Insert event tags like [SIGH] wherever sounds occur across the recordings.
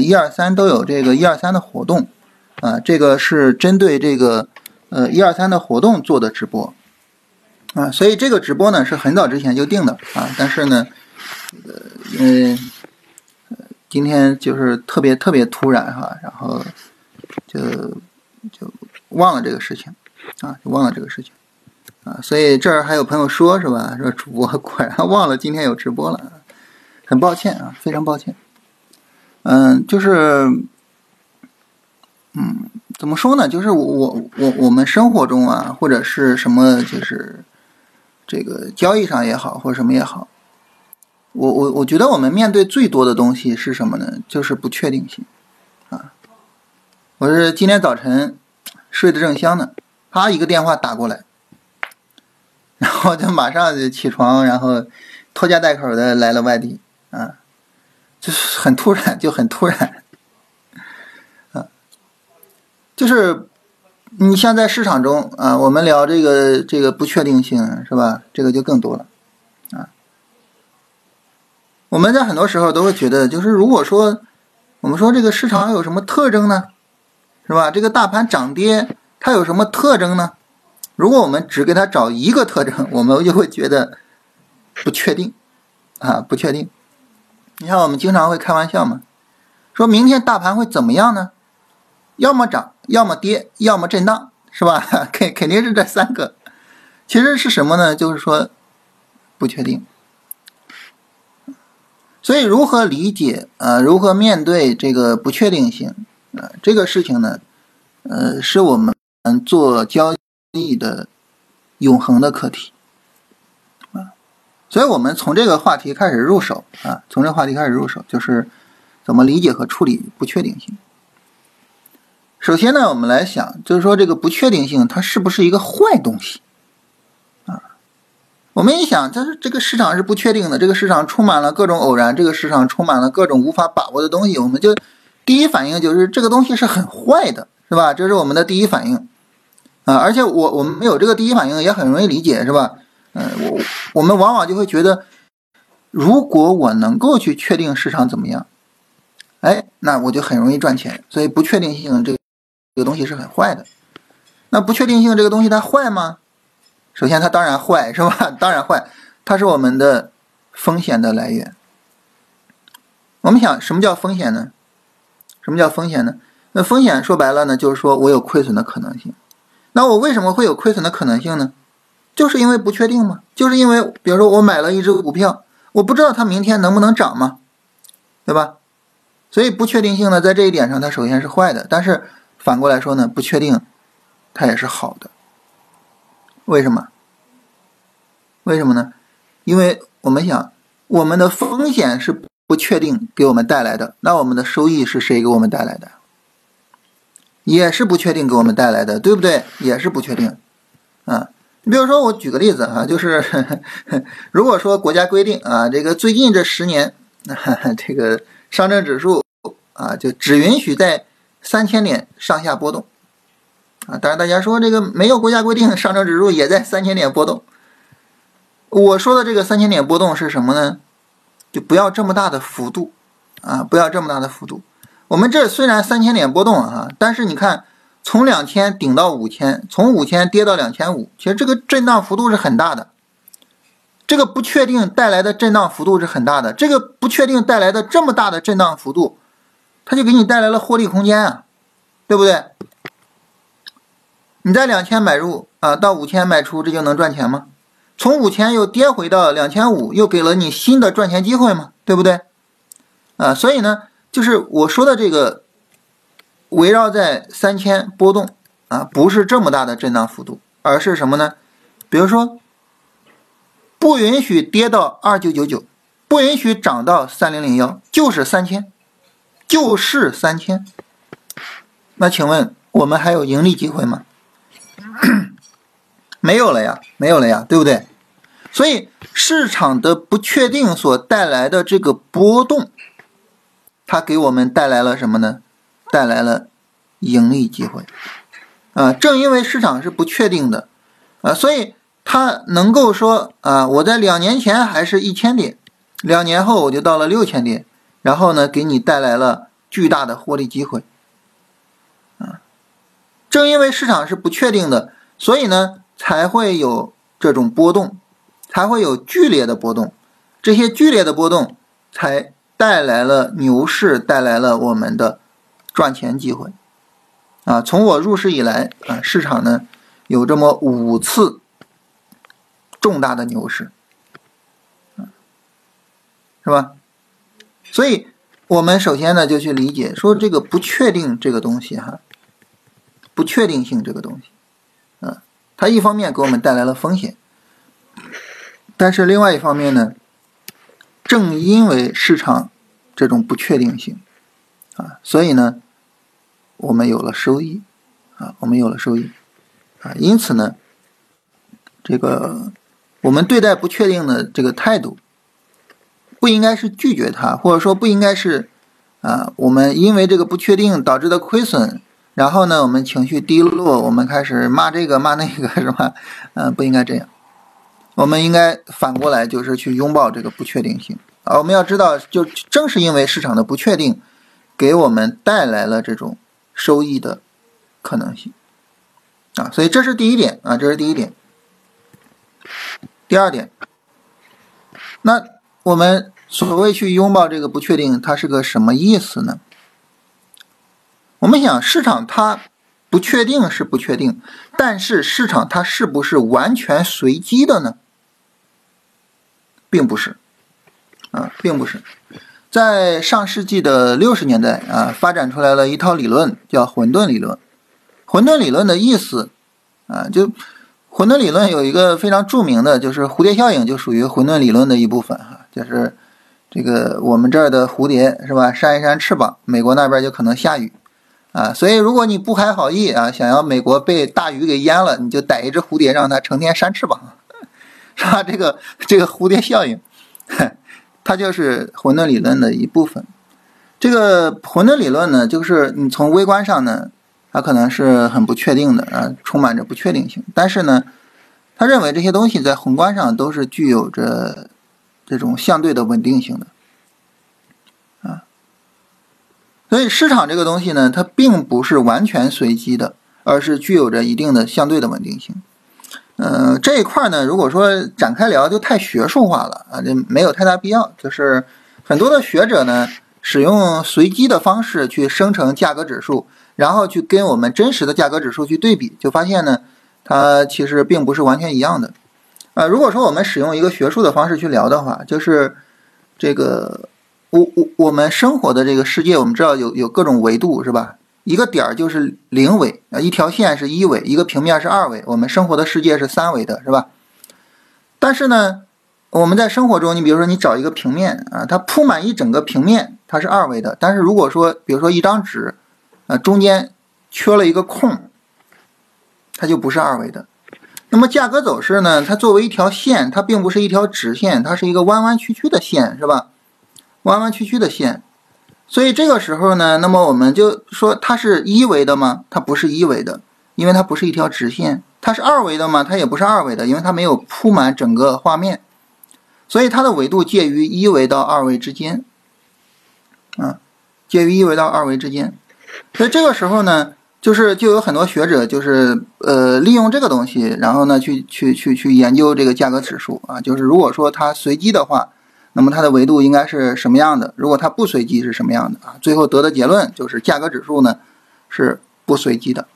一二三都有这个一二三的活动，啊，这个是针对这个呃一二三的活动做的直播，啊，所以这个直播呢是很早之前就定的啊，但是呢，呃，因为今天就是特别特别突然哈，然后就就忘了这个事情，啊，就忘了这个事情。啊，所以这儿还有朋友说，是吧？说主播果然忘了今天有直播了，很抱歉啊，非常抱歉。嗯，就是，嗯，怎么说呢？就是我我我我们生活中啊，或者是什么，就是这个交易上也好，或者什么也好，我我我觉得我们面对最多的东西是什么呢？就是不确定性啊。我是今天早晨睡得正香呢，啪一个电话打过来。然后就马上就起床，然后拖家带口的来了外地，啊，就是很突然，就很突然，啊，[LAUGHS] 就是你像在市场中啊，我们聊这个这个不确定性是吧？这个就更多了，啊，我们在很多时候都会觉得，就是如果说我们说这个市场有什么特征呢？是吧？这个大盘涨跌它有什么特征呢？如果我们只给它找一个特征，我们就会觉得不确定啊，不确定。你看，我们经常会开玩笑嘛，说明天大盘会怎么样呢？要么涨，要么跌，要么震荡，是吧？[LAUGHS] 肯肯定是这三个。其实是什么呢？就是说不确定。所以，如何理解啊？如何面对这个不确定性啊？这个事情呢，呃，是我们做交。易的永恒的课题，所以我们从这个话题开始入手啊，从这个话题开始入手，就是怎么理解和处理不确定性。首先呢，我们来想，就是说这个不确定性它是不是一个坏东西啊？我们一想，就是这个市场是不确定的，这个市场充满了各种偶然，这个市场充满了各种无法把握的东西，我们就第一反应就是这个东西是很坏的，是吧？这是我们的第一反应。啊，而且我我们没有这个第一反应也很容易理解，是吧？嗯，我我们往往就会觉得，如果我能够去确定市场怎么样，哎，那我就很容易赚钱。所以不确定性这个这个东西是很坏的。那不确定性这个东西它坏吗？首先它当然坏，是吧？当然坏，它是我们的风险的来源。我们想，什么叫风险呢？什么叫风险呢？那风险说白了呢，就是说我有亏损的可能性。那我为什么会有亏损的可能性呢？就是因为不确定嘛，就是因为比如说我买了一只股票，我不知道它明天能不能涨嘛，对吧？所以不确定性呢，在这一点上它首先是坏的，但是反过来说呢，不确定它也是好的。为什么？为什么呢？因为我们想，我们的风险是不确定给我们带来的，那我们的收益是谁给我们带来的？也是不确定给我们带来的，对不对？也是不确定，啊，你比如说，我举个例子啊，就是 [LAUGHS] 如果说国家规定啊，这个最近这十年，[LAUGHS] 这个上证指数啊，就只允许在三千点上下波动，啊，当然大家说这个没有国家规定，上证指数也在三千点波动。我说的这个三千点波动是什么呢？就不要这么大的幅度，啊，不要这么大的幅度。我们这虽然三千点波动啊，但是你看，从两千顶到五千，从五千跌到两千五，其实这个震荡幅度是很大的。这个不确定带来的震荡幅度是很大的，这个不确定带来的这么大的震荡幅度，它就给你带来了获利空间啊，对不对？你在两千买入啊，到五千卖出，这就能赚钱吗？从五千又跌回到两千五，又给了你新的赚钱机会吗？对不对？啊，所以呢。就是我说的这个，围绕在三千波动啊，不是这么大的震荡幅度，而是什么呢？比如说，不允许跌到二九九九，不允许涨到三零零幺，就是三千，就是三千。那请问我们还有盈利机会吗？[CLEARS THROAT] 没有了呀，没有了呀，对不对？所以市场的不确定所带来的这个波动。它给我们带来了什么呢？带来了盈利机会啊！正因为市场是不确定的啊，所以它能够说啊，我在两年前还是一千点，两年后我就到了六千点，然后呢，给你带来了巨大的获利机会。啊，正因为市场是不确定的，所以呢才会有这种波动，才会有剧烈的波动。这些剧烈的波动才带来了牛市，带来了我们的赚钱机会。啊，从我入市以来啊，市场呢有这么五次重大的牛市，是吧？所以，我们首先呢就去理解说这个不确定这个东西哈，不确定性这个东西，啊，它一方面给我们带来了风险，但是另外一方面呢，正因为市场这种不确定性，啊，所以呢。我们有了收益，啊，我们有了收益，啊，因此呢，这个我们对待不确定的这个态度，不应该是拒绝它，或者说不应该是啊，我们因为这个不确定导致的亏损，然后呢，我们情绪低落，我们开始骂这个骂那个，[LAUGHS] 是吧？嗯，不应该这样，我们应该反过来就是去拥抱这个不确定性啊。我们要知道，就正是因为市场的不确定，给我们带来了这种。收益的可能性啊，所以这是第一点啊，这是第一点。第二点，那我们所谓去拥抱这个不确定，它是个什么意思呢？我们想，市场它不确定是不确定，但是市场它是不是完全随机的呢？并不是啊，并不是。在上世纪的六十年代啊，发展出来了一套理论，叫混沌理论。混沌理论的意思啊，就混沌理论有一个非常著名的，就是蝴蝶效应，就属于混沌理论的一部分哈。就是这个我们这儿的蝴蝶是吧，扇一扇翅膀，美国那边就可能下雨啊。所以如果你不怀好意啊，想要美国被大雨给淹了，你就逮一只蝴蝶，让它成天扇翅膀，是吧？这个这个蝴蝶效应。它就是混沌理论的一部分。这个混沌理论呢，就是你从微观上呢，它可能是很不确定的啊，充满着不确定性。但是呢，他认为这些东西在宏观上都是具有着这种相对的稳定性的啊。所以市场这个东西呢，它并不是完全随机的，而是具有着一定的相对的稳定性。嗯，这一块呢，如果说展开聊就太学术化了啊，这没有太大必要。就是很多的学者呢，使用随机的方式去生成价格指数，然后去跟我们真实的价格指数去对比，就发现呢，它其实并不是完全一样的。啊，如果说我们使用一个学术的方式去聊的话，就是这个我我我们生活的这个世界，我们知道有有各种维度，是吧？一个点儿就是零维啊，一条线是一维，一个平面是二维。我们生活的世界是三维的，是吧？但是呢，我们在生活中，你比如说你找一个平面啊，它铺满一整个平面，它是二维的。但是如果说，比如说一张纸，啊，中间缺了一个空，它就不是二维的。那么价格走势呢？它作为一条线，它并不是一条直线，它是一个弯弯曲曲的线，是吧？弯弯曲曲的线。所以这个时候呢，那么我们就说它是一维的吗？它不是一维的，因为它不是一条直线。它是二维的吗？它也不是二维的，因为它没有铺满整个画面。所以它的维度介于一维到二维之间，啊，介于一维到二维之间。所以这个时候呢，就是就有很多学者就是呃利用这个东西，然后呢去去去去研究这个价格指数啊，就是如果说它随机的话。那么它的维度应该是什么样的？如果它不随机是什么样的啊？最后得的结论就是价格指数呢是不随机的，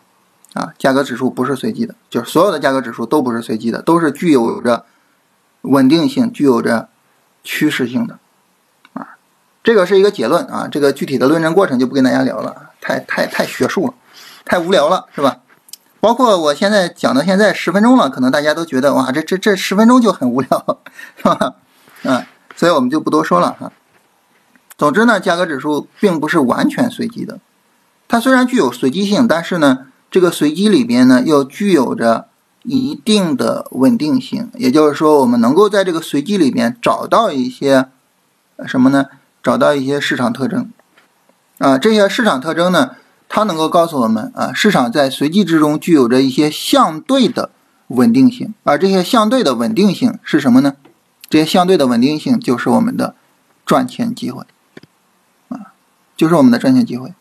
啊，价格指数不是随机的，就是所有的价格指数都不是随机的，都是具有着稳定性、具有着趋势性的，啊，这个是一个结论啊。这个具体的论证过程就不跟大家聊了，太太太学术了，太无聊了，是吧？包括我现在讲到现在十分钟了，可能大家都觉得哇，这这这十分钟就很无聊，是吧？嗯。所以我们就不多说了哈。总之呢，价格指数并不是完全随机的，它虽然具有随机性，但是呢，这个随机里边呢又具有着一定的稳定性。也就是说，我们能够在这个随机里边找到一些什么呢？找到一些市场特征啊。这些市场特征呢，它能够告诉我们啊，市场在随机之中具有着一些相对的稳定性。而这些相对的稳定性是什么呢？这些相对的稳定性就是我们的赚钱机会，啊，就是我们的赚钱机会。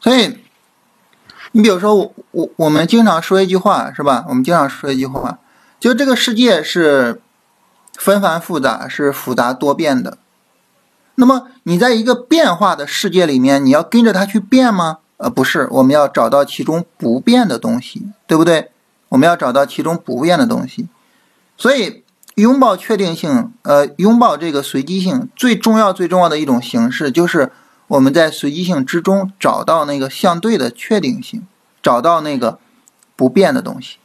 所以，你比如说我我我们经常说一句话是吧？我们经常说一句话，就这个世界是纷繁复杂，是复杂多变的。那么你在一个变化的世界里面，你要跟着它去变吗？呃，不是，我们要找到其中不变的东西，对不对？我们要找到其中不变的东西。所以，拥抱确定性，呃，拥抱这个随机性，最重要、最重要的一种形式，就是我们在随机性之中找到那个相对的确定性，找到那个不变的东西。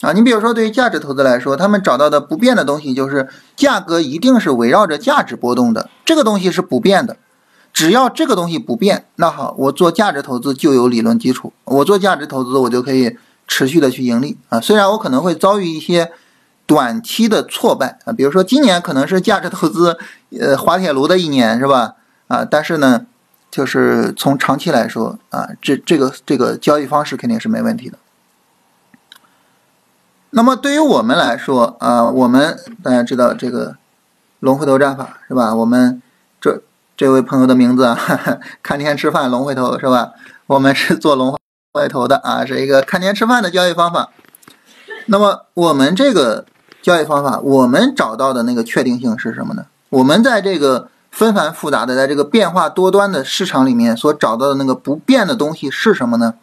啊，你比如说，对于价值投资来说，他们找到的不变的东西就是价格一定是围绕着价值波动的，这个东西是不变的。只要这个东西不变，那好，我做价值投资就有理论基础，我做价值投资我就可以持续的去盈利啊。虽然我可能会遭遇一些。短期的挫败啊，比如说今年可能是价值投资，呃，滑铁卢的一年是吧？啊，但是呢，就是从长期来说啊，这这个这个交易方式肯定是没问题的。那么对于我们来说啊，我们大家知道这个龙回头战法是吧？我们这这位朋友的名字啊，哈 [LAUGHS] 哈看天吃饭龙回头是吧？我们是做龙回头的啊，是一个看天吃饭的交易方法。那么我们这个。交易方法，我们找到的那个确定性是什么呢？我们在这个纷繁复杂的、在这个变化多端的市场里面所找到的那个不变的东西是什么呢？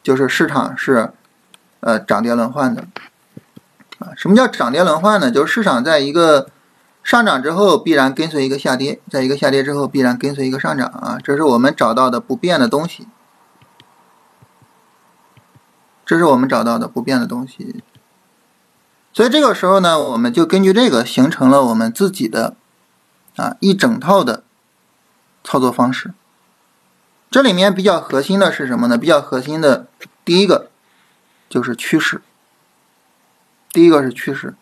就是市场是，呃，涨跌轮换的。啊，什么叫涨跌轮换呢？就是市场在一个上涨之后必然跟随一个下跌，在一个下跌之后必然跟随一个上涨啊，这是我们找到的不变的东西。这是我们找到的不变的东西。所以这个时候呢，我们就根据这个形成了我们自己的啊一整套的操作方式。这里面比较核心的是什么呢？比较核心的第一个就是趋势。第一个是趋势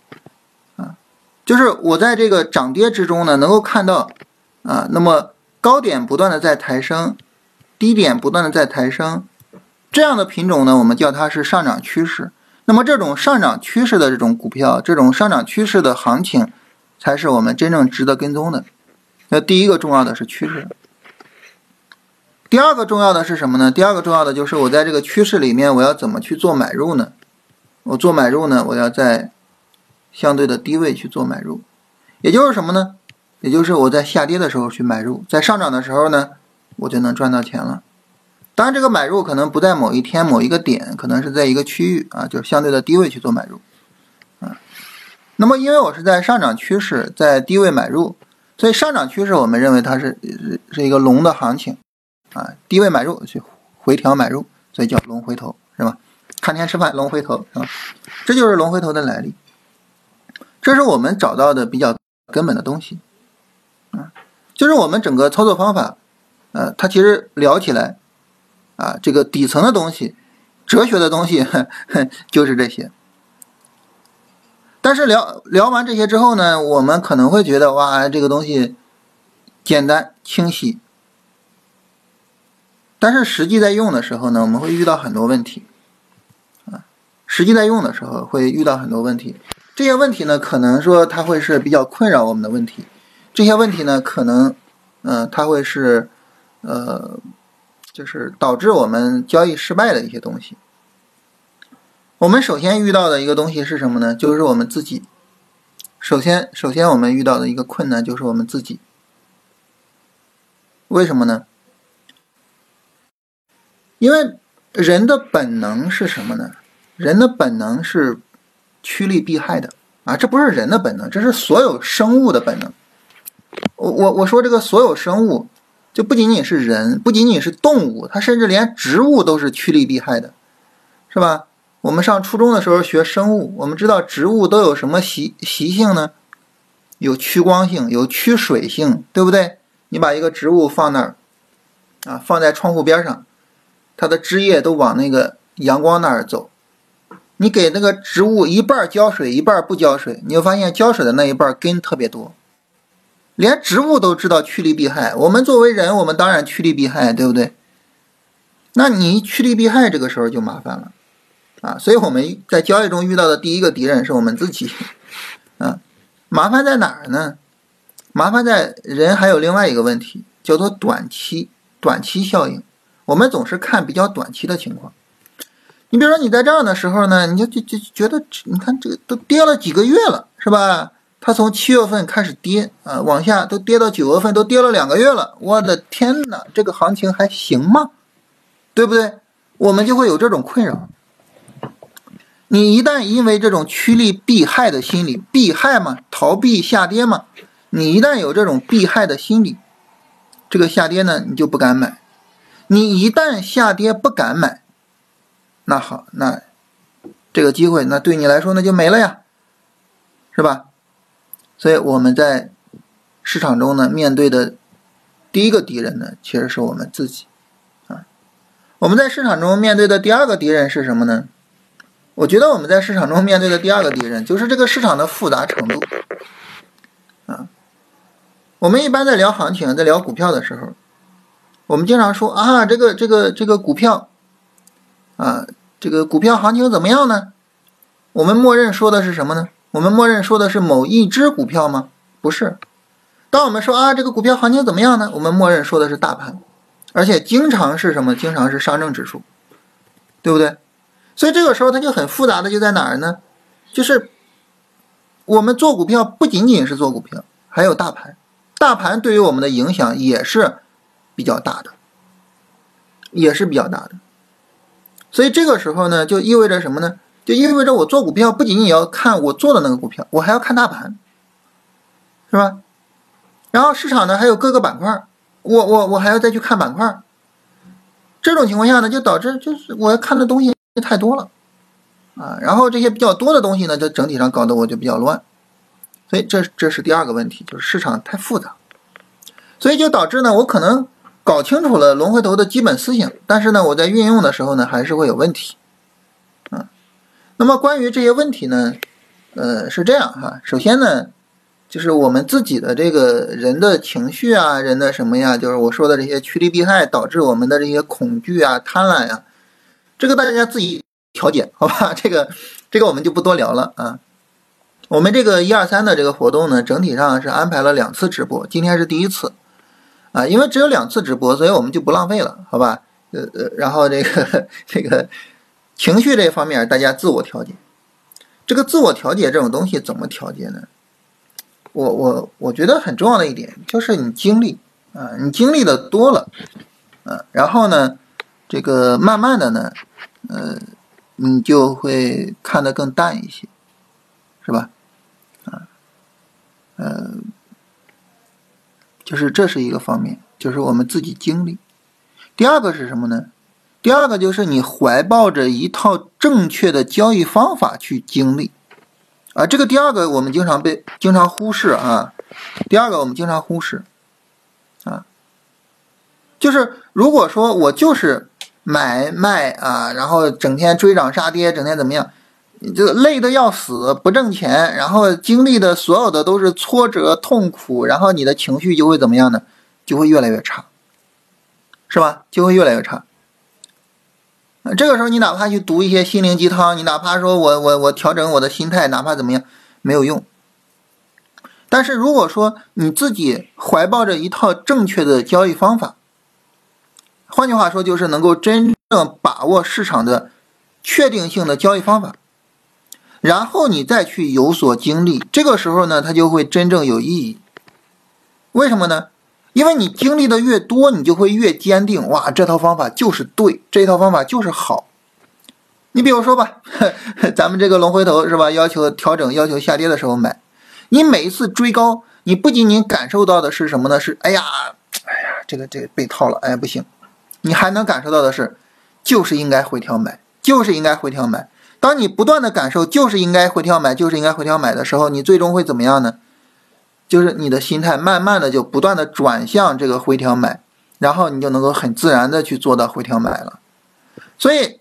啊，就是我在这个涨跌之中呢，能够看到啊，那么高点不断的在抬升，低点不断的在抬升，这样的品种呢，我们叫它是上涨趋势。那么这种上涨趋势的这种股票，这种上涨趋势的行情，才是我们真正值得跟踪的。那第一个重要的是趋势，第二个重要的是什么呢？第二个重要的就是我在这个趋势里面，我要怎么去做买入呢？我做买入呢，我要在相对的低位去做买入，也就是什么呢？也就是我在下跌的时候去买入，在上涨的时候呢，我就能赚到钱了。当然，这个买入可能不在某一天某一个点，可能是在一个区域啊，就是相对的低位去做买入，啊。那么，因为我是在上涨趋势，在低位买入，所以上涨趋势我们认为它是是是一个龙的行情，啊，低位买入去回调买入，所以叫龙回头，是吧？看天吃饭，龙回头，是吧？这就是龙回头的来历，这是我们找到的比较根本的东西，啊，就是我们整个操作方法，呃，它其实聊起来。啊，这个底层的东西，哲学的东西 [LAUGHS] 就是这些。但是聊聊完这些之后呢，我们可能会觉得哇，这个东西简单清晰。但是实际在用的时候呢，我们会遇到很多问题。啊，实际在用的时候会遇到很多问题。这些问题呢，可能说它会是比较困扰我们的问题。这些问题呢，可能嗯，它会是呃。就是导致我们交易失败的一些东西。我们首先遇到的一个东西是什么呢？就是我们自己。首先，首先我们遇到的一个困难就是我们自己。为什么呢？因为人的本能是什么呢？人的本能是趋利避害的啊！这不是人的本能，这是所有生物的本能。我我我说这个所有生物。就不仅仅是人，不仅仅是动物，它甚至连植物都是趋利避害的，是吧？我们上初中的时候学生物，我们知道植物都有什么习习性呢？有趋光性，有趋水性，对不对？你把一个植物放那儿，啊，放在窗户边上，它的枝叶都往那个阳光那儿走。你给那个植物一半浇水，一半不浇水，你会发现浇水的那一半根特别多。连植物都知道趋利避害，我们作为人，我们当然趋利避害，对不对？那你趋利避害，这个时候就麻烦了啊！所以我们在交易中遇到的第一个敌人是我们自己啊。麻烦在哪儿呢？麻烦在人还有另外一个问题，叫做短期短期效应。我们总是看比较短期的情况。你比如说你在这样的时候呢，你就就就觉得，你看这个都跌了几个月了，是吧？它从七月份开始跌啊，往下都跌到九月份，都跌了两个月了。我的天哪，这个行情还行吗？对不对？我们就会有这种困扰。你一旦因为这种趋利避害的心理，避害嘛，逃避下跌嘛，你一旦有这种避害的心理，这个下跌呢，你就不敢买。你一旦下跌不敢买，那好，那这个机会那对你来说那就没了呀，是吧？所以我们在市场中呢，面对的第一个敌人呢，其实是我们自己啊。我们在市场中面对的第二个敌人是什么呢？我觉得我们在市场中面对的第二个敌人就是这个市场的复杂程度啊。我们一般在聊行情，在聊股票的时候。我们经常说啊，这个这个这个股票，啊，这个股票行情怎么样呢？我们默认说的是什么呢？我们默认说的是某一只股票吗？不是。当我们说啊，这个股票行情怎么样呢？我们默认说的是大盘，而且经常是什么？经常是上证指数，对不对？所以这个时候它就很复杂的就在哪儿呢？就是我们做股票不仅仅是做股票，还有大盘，大盘对于我们的影响也是。比较大的，也是比较大的，所以这个时候呢，就意味着什么呢？就意味着我做股票不仅仅要看我做的那个股票，我还要看大盘，是吧？然后市场呢还有各个板块，我我我还要再去看板块，这种情况下呢，就导致就是我要看的东西太多了啊，然后这些比较多的东西呢，就整体上搞得我就比较乱，所以这这是第二个问题，就是市场太复杂。所以就导致呢，我可能搞清楚了龙回头的基本思想，但是呢，我在运用的时候呢，还是会有问题，那么关于这些问题呢，呃，是这样哈。首先呢，就是我们自己的这个人的情绪啊，人的什么呀，就是我说的这些趋利避害导致我们的这些恐惧啊、贪婪呀，这个大家自己调节，好吧？这个这个我们就不多聊了啊。我们这个一二三的这个活动呢，整体上是安排了两次直播，今天是第一次。啊，因为只有两次直播，所以我们就不浪费了，好吧？呃呃，然后这个这个情绪这方面，大家自我调节。这个自我调节这种东西怎么调节呢？我我我觉得很重要的一点就是你经历啊，你经历的多了，啊，然后呢，这个慢慢的呢，呃，你就会看得更淡一些，是吧？啊，呃。就是这是一个方面，就是我们自己经历。第二个是什么呢？第二个就是你怀抱着一套正确的交易方法去经历，啊，这个第二个我们经常被经常忽视啊。第二个我们经常忽视，啊，就是如果说我就是买卖啊，然后整天追涨杀跌，整天怎么样？就累得要死，不挣钱，然后经历的所有的都是挫折、痛苦，然后你的情绪就会怎么样呢？就会越来越差，是吧？就会越来越差。这个时候你哪怕去读一些心灵鸡汤，你哪怕说我我我调整我的心态，哪怕怎么样，没有用。但是如果说你自己怀抱着一套正确的交易方法，换句话说就是能够真正把握市场的确定性的交易方法。然后你再去有所经历，这个时候呢，它就会真正有意义。为什么呢？因为你经历的越多，你就会越坚定。哇，这套方法就是对，这套方法就是好。你比如说吧，[LAUGHS] 咱们这个龙回头是吧？要求调整，要求下跌的时候买。你每一次追高，你不仅仅感受到的是什么呢？是哎呀，哎呀，这个这个被套了，哎不行。你还能感受到的是，就是应该回调买，就是应该回调买。当你不断的感受就是应该回调买，就是应该回调买的时候，你最终会怎么样呢？就是你的心态慢慢的就不断的转向这个回调买，然后你就能够很自然的去做到回调买了。所以，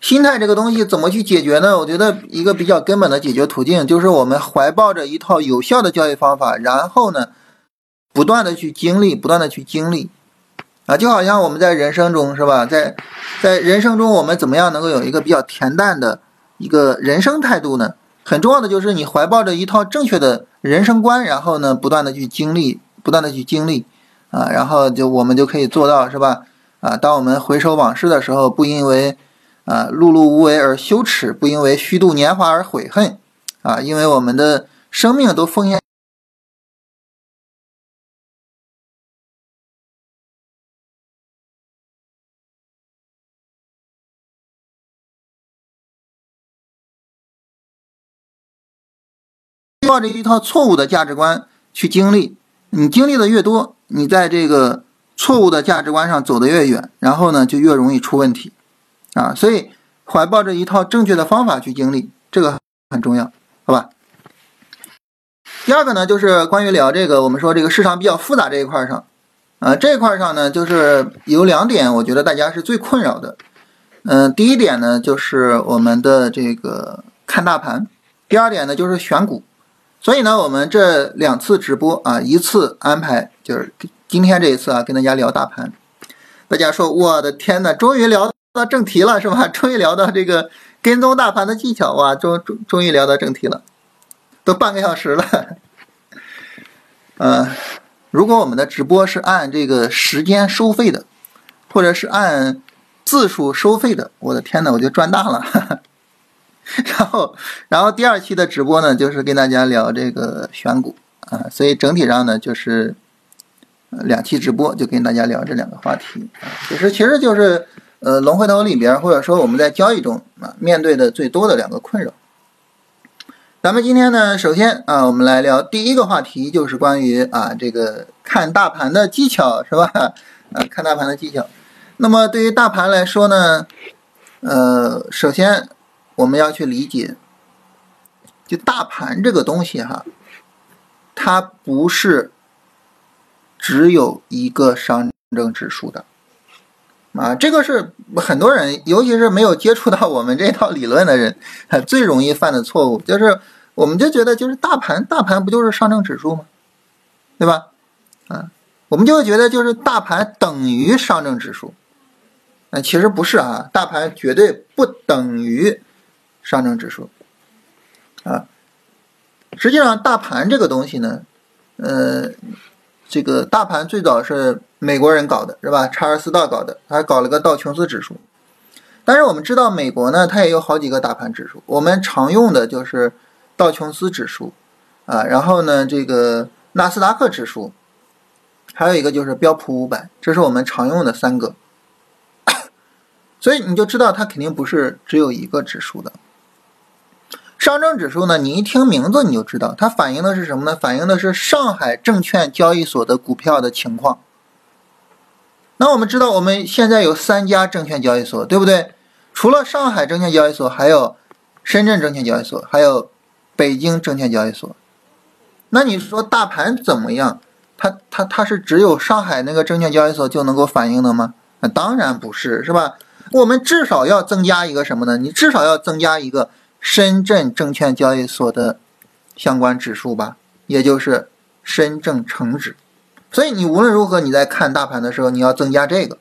心态这个东西怎么去解决呢？我觉得一个比较根本的解决途径就是我们怀抱着一套有效的交易方法，然后呢，不断的去经历，不断的去经历。啊，就好像我们在人生中是吧，在在人生中，我们怎么样能够有一个比较恬淡的一个人生态度呢？很重要的就是你怀抱着一套正确的人生观，然后呢，不断的去经历，不断的去经历，啊，然后就我们就可以做到，是吧？啊，当我们回首往事的时候，不因为啊碌碌无为而羞耻，不因为虚度年华而悔恨，啊，因为我们的生命都奉献。抱着一套错误的价值观去经历，你经历的越多，你在这个错误的价值观上走得越远，然后呢就越容易出问题，啊，所以怀抱着一套正确的方法去经历，这个很重要，好吧？第二个呢，就是关于聊这个，我们说这个市场比较复杂这一块上，啊，这一块上呢，就是有两点，我觉得大家是最困扰的，嗯，第一点呢，就是我们的这个看大盘，第二点呢，就是选股。所以呢，我们这两次直播啊，一次安排就是今天这一次啊，跟大家聊大盘。大家说，我的天呐，终于聊到正题了，是吧？[LAUGHS] 终于聊到这个跟踪大盘的技巧哇，终终终于聊到正题了，都半个小时了。[LAUGHS] 呃，如果我们的直播是按这个时间收费的，或者是按字数收费的，我的天呐，我就赚大了。[LAUGHS] 然后，然后第二期的直播呢，就是跟大家聊这个选股啊，所以整体上呢，就是两期直播就跟大家聊这两个话题啊，其实其实就是呃龙回头里边，或者说我们在交易中啊面对的最多的两个困扰。咱们今天呢，首先啊，我们来聊第一个话题，就是关于啊这个看大盘的技巧，是吧？[LAUGHS] 啊，看大盘的技巧。那么对于大盘来说呢，呃，首先。我们要去理解，就大盘这个东西哈，它不是只有一个上证指数的啊，这个是很多人，尤其是没有接触到我们这套理论的人，最容易犯的错误，就是我们就觉得就是大盘，大盘不就是上证指数吗？对吧？啊，我们就觉得就是大盘等于上证指数，啊，其实不是啊，大盘绝对不等于。上证指数，啊，实际上大盘这个东西呢，呃，这个大盘最早是美国人搞的，是吧？查尔斯道搞的，他搞了个道琼斯指数。但是我们知道，美国呢，它也有好几个大盘指数，我们常用的就是道琼斯指数，啊，然后呢，这个纳斯达克指数，还有一个就是标普五百，这是我们常用的三个。[COUGHS] 所以你就知道，它肯定不是只有一个指数的。上证指数呢？你一听名字你就知道，它反映的是什么呢？反映的是上海证券交易所的股票的情况。那我们知道，我们现在有三家证券交易所，对不对？除了上海证券交易所，还有深圳证券交易所，还有北京证券交易所。那你说大盘怎么样？它它它是只有上海那个证券交易所就能够反映的吗？那当然不是，是吧？我们至少要增加一个什么呢？你至少要增加一个。深圳证券交易所的相关指数吧，也就是深证成指。所以你无论如何，你在看大盘的时候，你要增加这个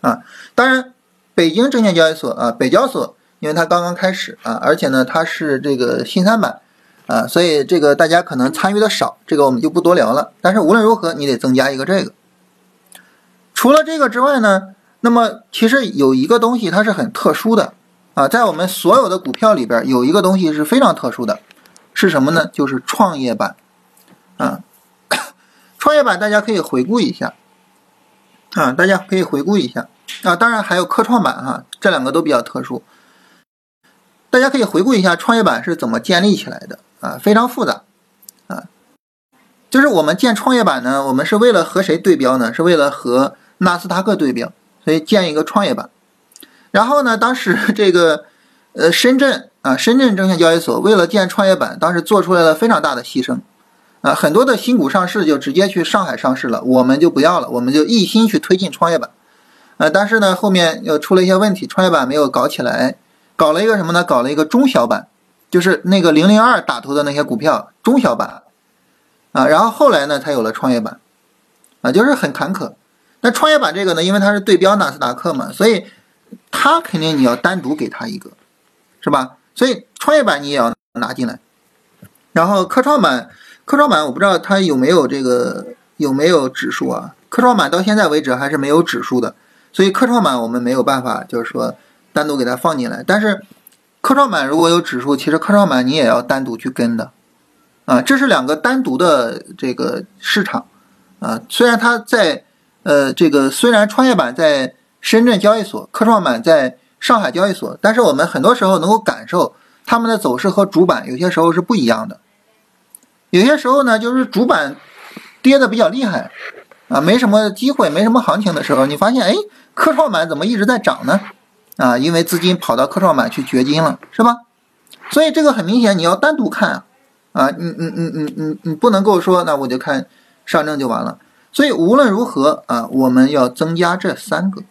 啊。当然，北京证券交易所啊，北交所，因为它刚刚开始啊，而且呢，它是这个新三板啊，所以这个大家可能参与的少，这个我们就不多聊了。但是无论如何，你得增加一个这个。除了这个之外呢，那么其实有一个东西它是很特殊的。啊，在我们所有的股票里边，有一个东西是非常特殊的，是什么呢？就是创业板。啊，[COUGHS] 创业板大家可以回顾一下，啊，大家可以回顾一下。啊，当然还有科创板哈，这两个都比较特殊。大家可以回顾一下创业板是怎么建立起来的啊，非常复杂。啊，就是我们建创业板呢，我们是为了和谁对标呢？是为了和纳斯达克对标，所以建一个创业板。然后呢，当时这个，呃，深圳啊，深圳证券交易所为了建创业板，当时做出来了非常大的牺牲，啊，很多的新股上市就直接去上海上市了，我们就不要了，我们就一心去推进创业板，呃，但是呢，后面又出了一些问题，创业板没有搞起来，搞了一个什么呢？搞了一个中小板，就是那个零零二打头的那些股票，中小板，啊，然后后来呢，才有了创业板，啊，就是很坎坷。那创业板这个呢，因为它是对标纳斯达克嘛，所以。他肯定你要单独给他一个，是吧？所以创业板你也要拿进来，然后科创板，科创板我不知道它有没有这个有没有指数啊？科创板到现在为止还是没有指数的，所以科创板我们没有办法就是说单独给它放进来。但是科创板如果有指数，其实科创板你也要单独去跟的啊，这是两个单独的这个市场啊。虽然它在呃这个虽然创业板在深圳交易所，科创板在上海交易所，但是我们很多时候能够感受它们的走势和主板有些时候是不一样的。有些时候呢，就是主板跌的比较厉害啊，没什么机会，没什么行情的时候，你发现哎，科创板怎么一直在涨呢？啊，因为资金跑到科创板去掘金了，是吧？所以这个很明显，你要单独看啊，啊，你你你你你你不能够说那我就看上证就完了。所以无论如何啊，我们要增加这三个。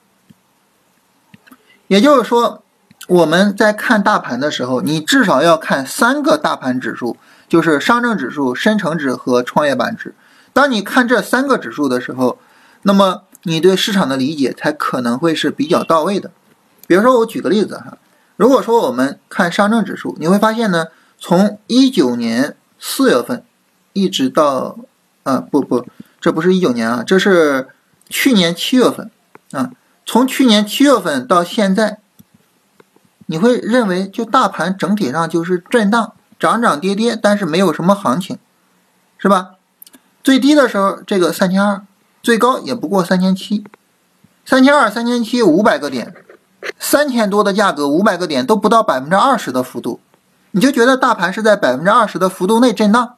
也就是说，我们在看大盘的时候，你至少要看三个大盘指数，就是上证指数、深成指和创业板指。当你看这三个指数的时候，那么你对市场的理解才可能会是比较到位的。比如说，我举个例子哈，如果说我们看上证指数，你会发现呢，从一九年四月份一直到啊不不，这不是一九年啊，这是去年七月份啊。从去年七月份到现在，你会认为就大盘整体上就是震荡，涨涨跌跌，但是没有什么行情，是吧？最低的时候这个三千二，最高也不过三千七，三千二、三千七五百个点，三千多的价格，五百个点都不到百分之二十的幅度，你就觉得大盘是在百分之二十的幅度内震荡，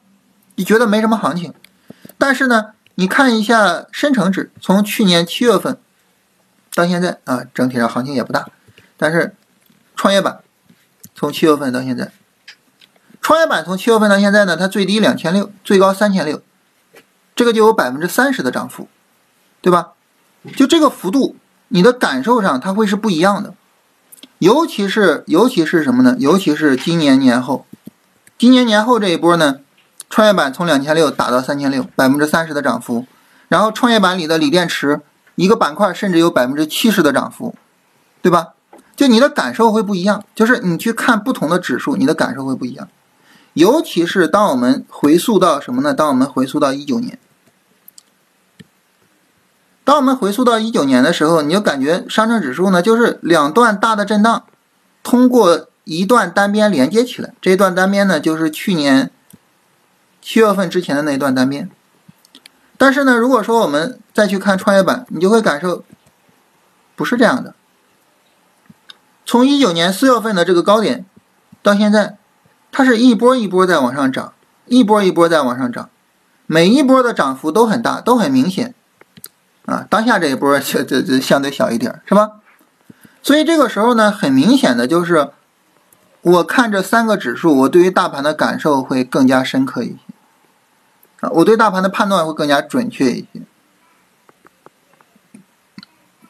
你觉得没什么行情。但是呢，你看一下深成指，从去年七月份。到现在啊，整体上行情也不大，但是创业板从七月份到现在，创业板从七月份到现在呢，它最低两千六，最高三千六，这个就有百分之三十的涨幅，对吧？就这个幅度，你的感受上它会是不一样的，尤其是尤其是什么呢？尤其是今年年后，今年年后这一波呢，创业板从两千六打到三千六，百分之三十的涨幅，然后创业板里的锂电池。一个板块甚至有百分之七十的涨幅，对吧？就你的感受会不一样，就是你去看不同的指数，你的感受会不一样。尤其是当我们回溯到什么呢？当我们回溯到一九年，当我们回溯到一九年的时候，你就感觉上证指数呢，就是两段大的震荡，通过一段单边连接起来。这一段单边呢，就是去年七月份之前的那一段单边。但是呢，如果说我们再去看创业板，你就会感受不是这样的。从一九年四月份的这个高点到现在，它是一波一波在往上涨，一波一波在往上涨，每一波的涨幅都很大，都很明显。啊，当下这一波这这这相对小一点，是吧？所以这个时候呢，很明显的就是，我看这三个指数，我对于大盘的感受会更加深刻一些。我对大盘的判断会更加准确一些，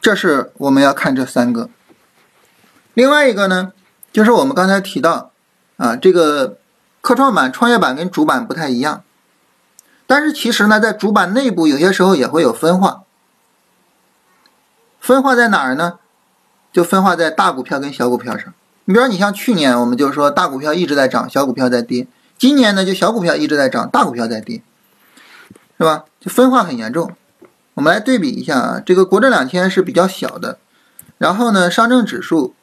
这是我们要看这三个。另外一个呢，就是我们刚才提到，啊，这个科创板、创业板跟主板不太一样，但是其实呢，在主板内部有些时候也会有分化。分化在哪儿呢？就分化在大股票跟小股票上。你比如说，你像去年，我们就说大股票一直在涨，小股票在跌；今年呢，就小股票一直在涨，大股票在跌。是吧？就分化很严重。我们来对比一下啊，这个国证两千是比较小的，然后呢，上证指数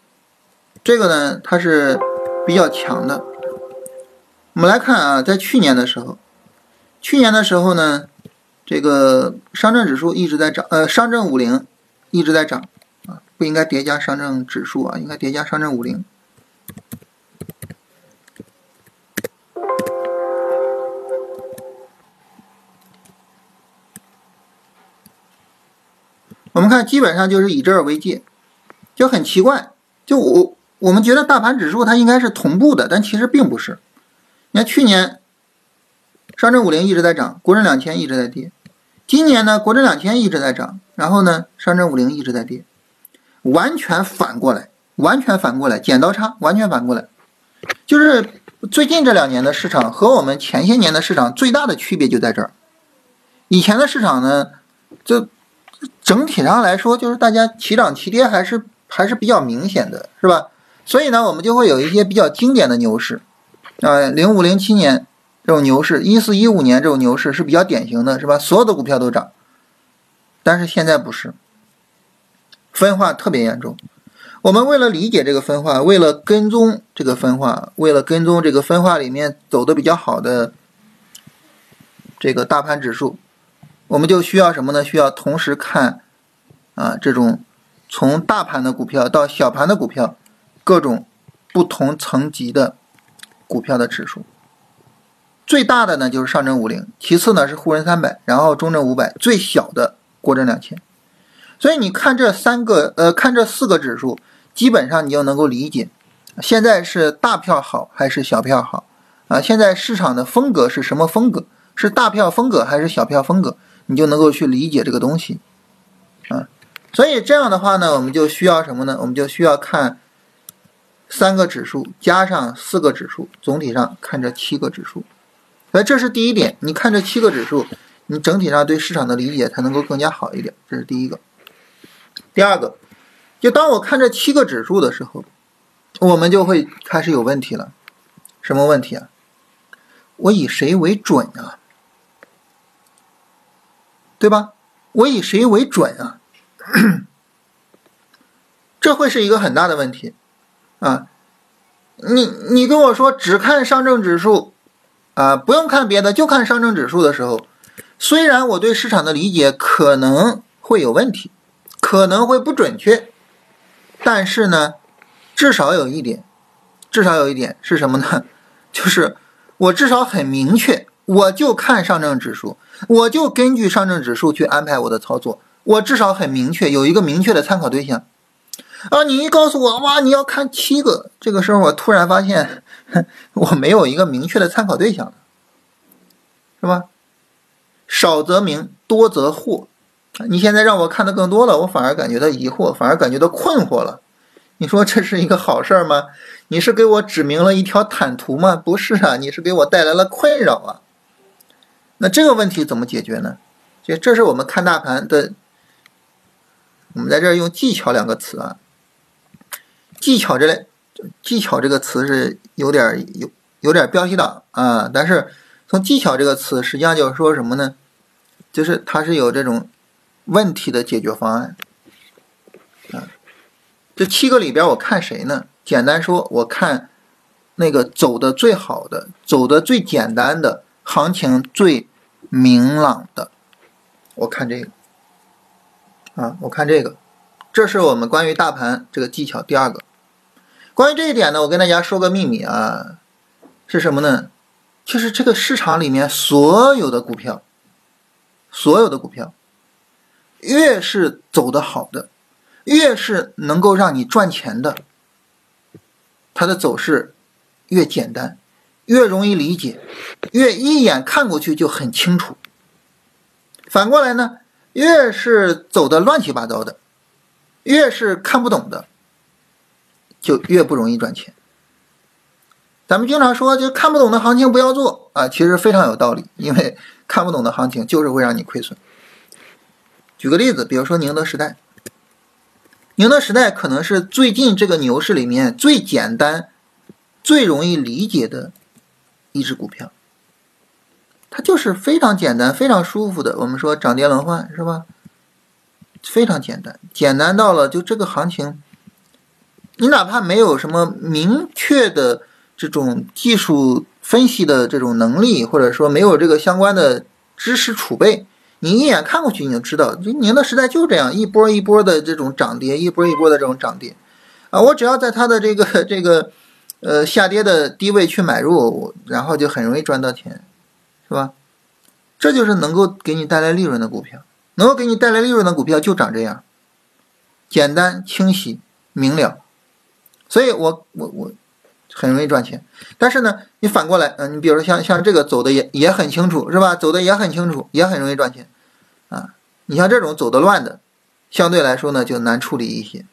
这个呢，它是比较强的。我们来看啊，在去年的时候，去年的时候呢，这个上证指数一直在涨，呃，上证五零一直在涨啊，不应该叠加上证指数啊，应该叠加上证五零。我们看，基本上就是以这儿为界，就很奇怪。就我我们觉得大盘指数它应该是同步的，但其实并不是。你看去年上证五零一直在涨，国证两千一直在跌。今年呢，国证两千一直在涨，然后呢，上证五零一直在跌，完全反过来，完全反过来，剪刀差，完全反过来。就是最近这两年的市场和我们前些年的市场最大的区别就在这儿。以前的市场呢，就。整体上来说，就是大家齐涨齐跌还是还是比较明显的，是吧？所以呢，我们就会有一些比较经典的牛市，啊，零五零七年这种牛市，一四一五年这种牛市是比较典型的，是吧？所有的股票都涨，但是现在不是，分化特别严重。我们为了理解这个分化，为了跟踪这个分化，为了跟踪这个分化里面走的比较好的这个大盘指数，我们就需要什么呢？需要同时看啊这种从大盘的股票到小盘的股票，各种不同层级的股票的指数。最大的呢就是上证五零，其次呢是沪深三百，然后中证五百，最小的国证两千。所以你看这三个，呃，看这四个指数。基本上你就能够理解，现在是大票好还是小票好啊？现在市场的风格是什么风格？是大票风格还是小票风格？你就能够去理解这个东西啊。所以这样的话呢，我们就需要什么呢？我们就需要看三个指数加上四个指数，总体上看这七个指数。所以这是第一点，你看这七个指数，你整体上对市场的理解才能够更加好一点。这是第一个。第二个。就当我看这七个指数的时候，我们就会开始有问题了。什么问题啊？我以谁为准啊？对吧？我以谁为准啊？[CLEARS THROAT] 这会是一个很大的问题啊！你你跟我说只看上证指数啊，不用看别的，就看上证指数的时候，虽然我对市场的理解可能会有问题，可能会不准确。但是呢，至少有一点，至少有一点是什么呢？[LAUGHS] 就是我至少很明确，我就看上证指数，我就根据上证指数去安排我的操作。我至少很明确，有一个明确的参考对象。啊，你一告诉我，哇，你要看七个，这个时候我突然发现，[LAUGHS] 我没有一个明确的参考对象是吧？少则明，多则惑。你现在让我看的更多了，我反而感觉到疑惑，反而感觉到困惑了。你说这是一个好事儿吗？你是给我指明了一条坦途吗？不是啊，你是给我带来了困扰啊。那这个问题怎么解决呢？就这是我们看大盘的，我们在这儿用技巧两个词啊。技巧这类，技巧这个词是有点有有点标题党啊，但是从技巧这个词，实际上就是说什么呢？就是它是有这种。问题的解决方案，啊，这七个里边我看谁呢？简单说，我看那个走的最好的、走的最简单的、行情最明朗的，我看这个，啊，我看这个，这是我们关于大盘这个技巧第二个。关于这一点呢，我跟大家说个秘密啊，是什么呢？就是这个市场里面所有的股票，所有的股票。越是走得好的，越是能够让你赚钱的，它的走势越简单，越容易理解，越一眼看过去就很清楚。反过来呢，越是走的乱七八糟的，越是看不懂的，就越不容易赚钱。咱们经常说，就看不懂的行情不要做啊，其实非常有道理，因为看不懂的行情就是会让你亏损。举个例子，比如说宁德时代，宁德时代可能是最近这个牛市里面最简单、最容易理解的一只股票。它就是非常简单、非常舒服的。我们说涨跌轮换是吧？非常简单，简单到了就这个行情，你哪怕没有什么明确的这种技术分析的这种能力，或者说没有这个相关的知识储备。你一眼看过去，你就知道，就宁德时代就这样一波一波的这种涨跌，一波一波的这种涨跌，啊，我只要在它的这个这个呃下跌的低位去买入，然后就很容易赚到钱，是吧？这就是能够给你带来利润的股票，能够给你带来利润的股票就长这样，简单清晰明了，所以我我我。很容易赚钱，但是呢，你反过来，嗯，你比如说像像这个走的也也很清楚，是吧？走的也很清楚，也很容易赚钱，啊，你像这种走的乱的，相对来说呢就难处理一些，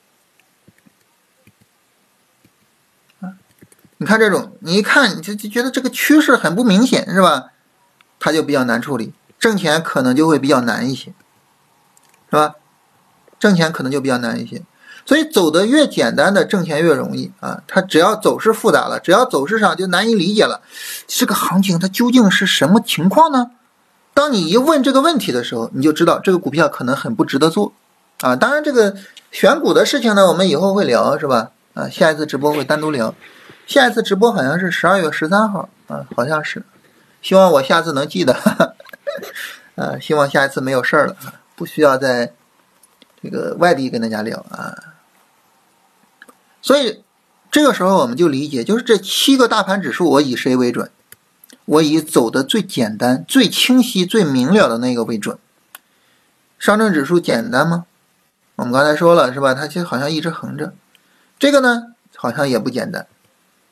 你看这种，你一看你就就觉得这个趋势很不明显，是吧？它就比较难处理，挣钱可能就会比较难一些，是吧？挣钱可能就比较难一些。所以走的越简单的挣钱越容易啊！它只要走势复杂了，只要走势上就难以理解了，这个行情它究竟是什么情况呢？当你一问这个问题的时候，你就知道这个股票可能很不值得做啊！当然，这个选股的事情呢，我们以后会聊，是吧？啊，下一次直播会单独聊。下一次直播好像是十二月十三号啊，好像是。希望我下次能记得，[LAUGHS] 啊，希望下一次没有事儿了，不需要在这个外地跟大家聊啊。所以，这个时候我们就理解，就是这七个大盘指数，我以谁为准？我以走的最简单、最清晰、最明了的那个为准。上证指数简单吗？我们刚才说了是吧？它其实好像一直横着。这个呢，好像也不简单。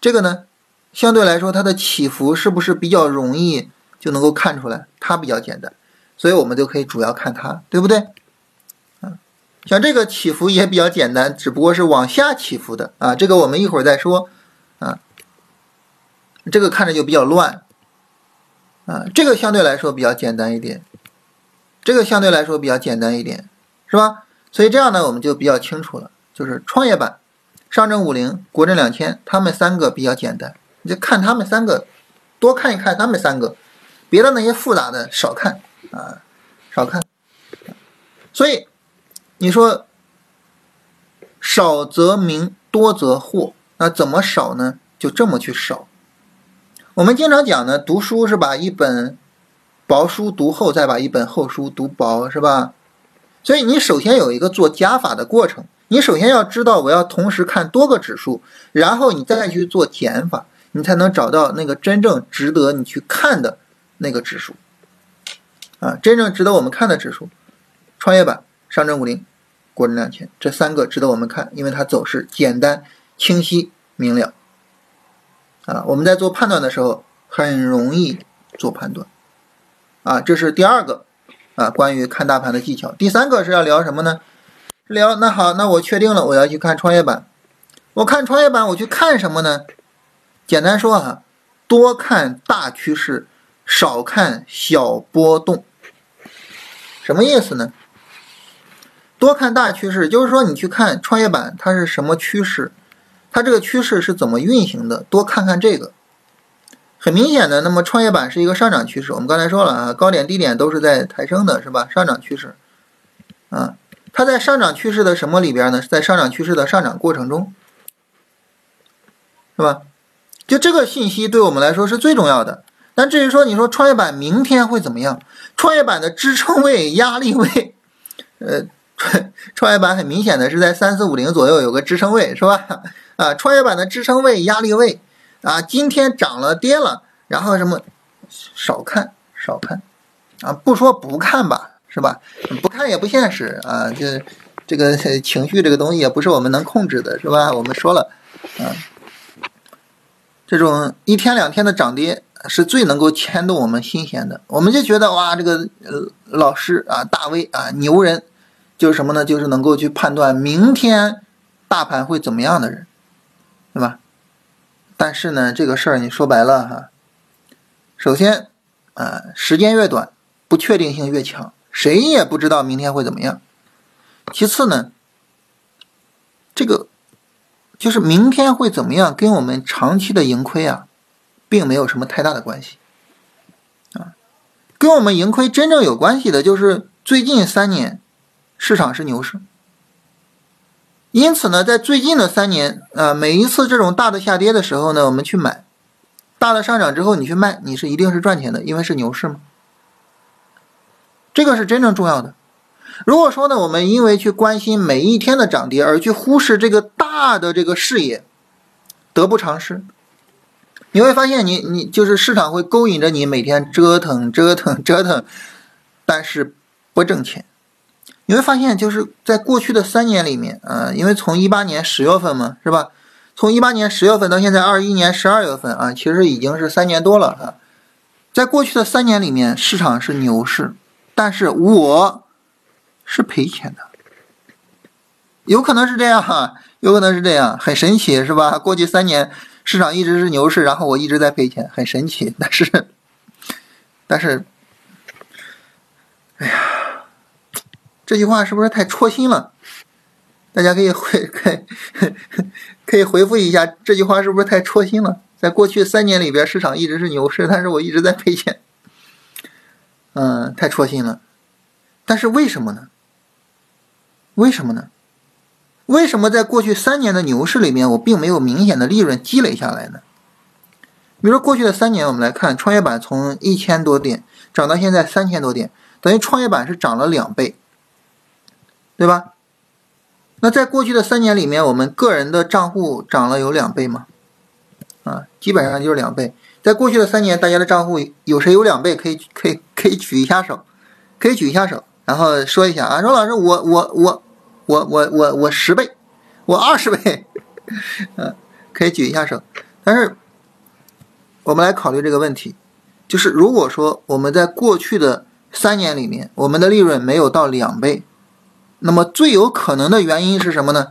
这个呢，相对来说它的起伏是不是比较容易就能够看出来？它比较简单，所以我们就可以主要看它，对不对？像这个起伏也比较简单，只不过是往下起伏的啊，这个我们一会儿再说啊。这个看着就比较乱啊，这个相对来说比较简单一点，这个相对来说比较简单一点，是吧？所以这样呢，我们就比较清楚了，就是创业板、上证五零、国证两千，他们三个比较简单，你就看他们三个，多看一看他们三个，别的那些复杂的少看啊，少看，所以。你说少则明，多则惑，那怎么少呢？就这么去少。我们经常讲呢，读书是把一本薄书读厚，再把一本厚书读薄，是吧？所以你首先有一个做加法的过程，你首先要知道我要同时看多个指数，然后你再去做减法，你才能找到那个真正值得你去看的那个指数啊，真正值得我们看的指数，创业板。上证五零、国证两千这三个值得我们看，因为它走势简单、清晰、明了。啊，我们在做判断的时候很容易做判断。啊，这是第二个啊，关于看大盘的技巧。第三个是要聊什么呢？聊那好，那我确定了，我要去看创业板。我看创业板，我去看什么呢？简单说啊，多看大趋势，少看小波动。什么意思呢？多看大趋势，就是说你去看创业板，它是什么趋势，它这个趋势是怎么运行的，多看看这个。很明显的，那么创业板是一个上涨趋势，我们刚才说了啊，高点低点都是在抬升的，是吧？上涨趋势，啊，它在上涨趋势的什么里边呢？是在上涨趋势的上涨过程中，是吧？就这个信息对我们来说是最重要的。但至于说你说创业板明天会怎么样？创业板的支撑位、[LAUGHS] 压力位，呃。创业板很明显的是在三四五零左右有个支撑位，是吧？啊，创业板的支撑位、压力位啊，今天涨了跌了，然后什么少看少看啊，不说不看吧，是吧？不看也不现实啊，这这个情绪这个东西也不是我们能控制的，是吧？我们说了啊，这种一天两天的涨跌是最能够牵动我们心弦的，我们就觉得哇，这个老师啊，大 V 啊，牛人。就是什么呢？就是能够去判断明天大盘会怎么样的人，对吧？但是呢，这个事儿你说白了哈，首先啊，时间越短，不确定性越强，谁也不知道明天会怎么样。其次呢，这个就是明天会怎么样，跟我们长期的盈亏啊，并没有什么太大的关系啊。跟我们盈亏真正有关系的，就是最近三年。市场是牛市，因此呢，在最近的三年啊，每一次这种大的下跌的时候呢，我们去买；大的上涨之后你去卖，你是一定是赚钱的，因为是牛市嘛。这个是真正重要的。如果说呢，我们因为去关心每一天的涨跌，而去忽视这个大的这个视野，得不偿失。你会发现，你你就是市场会勾引着你每天折腾 [LAUGHS] 折腾折腾，但是不挣钱。你会发现，就是在过去的三年里面，啊，因为从一八年十月份嘛，是吧？从一八年十月份到现在二一年十二月份啊，其实已经是三年多了啊。在过去的三年里面，市场是牛市，但是我是赔钱的，有可能是这样哈，有可能是这样，很神奇是吧？过去三年市场一直是牛市，然后我一直在赔钱，很神奇。[LAUGHS] 但是，但是，哎呀。这句话是不是太戳心了？大家可以回可以 [LAUGHS] 可以回复一下这句话是不是太戳心了？在过去三年里边，市场一直是牛市，但是我一直在赔钱，嗯，太戳心了。但是为什么呢？为什么呢？为什么在过去三年的牛市里面，我并没有明显的利润积累下来呢？比如说过去的三年，我们来看创业板从一千多点涨到现在三千多点，等于创业板是涨了两倍，对吧？那在过去的三年里面，我们个人的账户涨了有两倍吗？啊，基本上就是两倍。在过去的三年，大家的账户有谁有两倍？可以可以可以举一下手，可以举一下手，然后说一下啊，说老师，我我我我我我我十倍，我二十倍，[LAUGHS] 嗯，可以举一下手。但是我们来考虑这个问题，就是如果说我们在过去的三年里面，我们的利润没有到两倍。那么最有可能的原因是什么呢？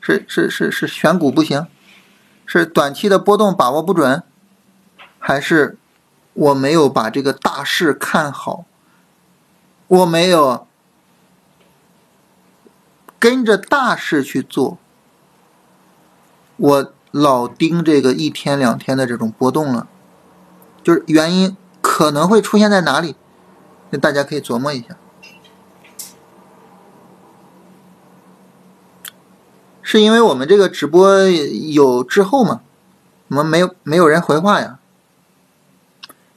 是是是是选股不行，是短期的波动把握不准，还是我没有把这个大势看好？我没有跟着大势去做，我老盯这个一天两天的这种波动了，就是原因可能会出现在哪里？那大家可以琢磨一下。是因为我们这个直播有滞后吗？我们没有没有人回话呀。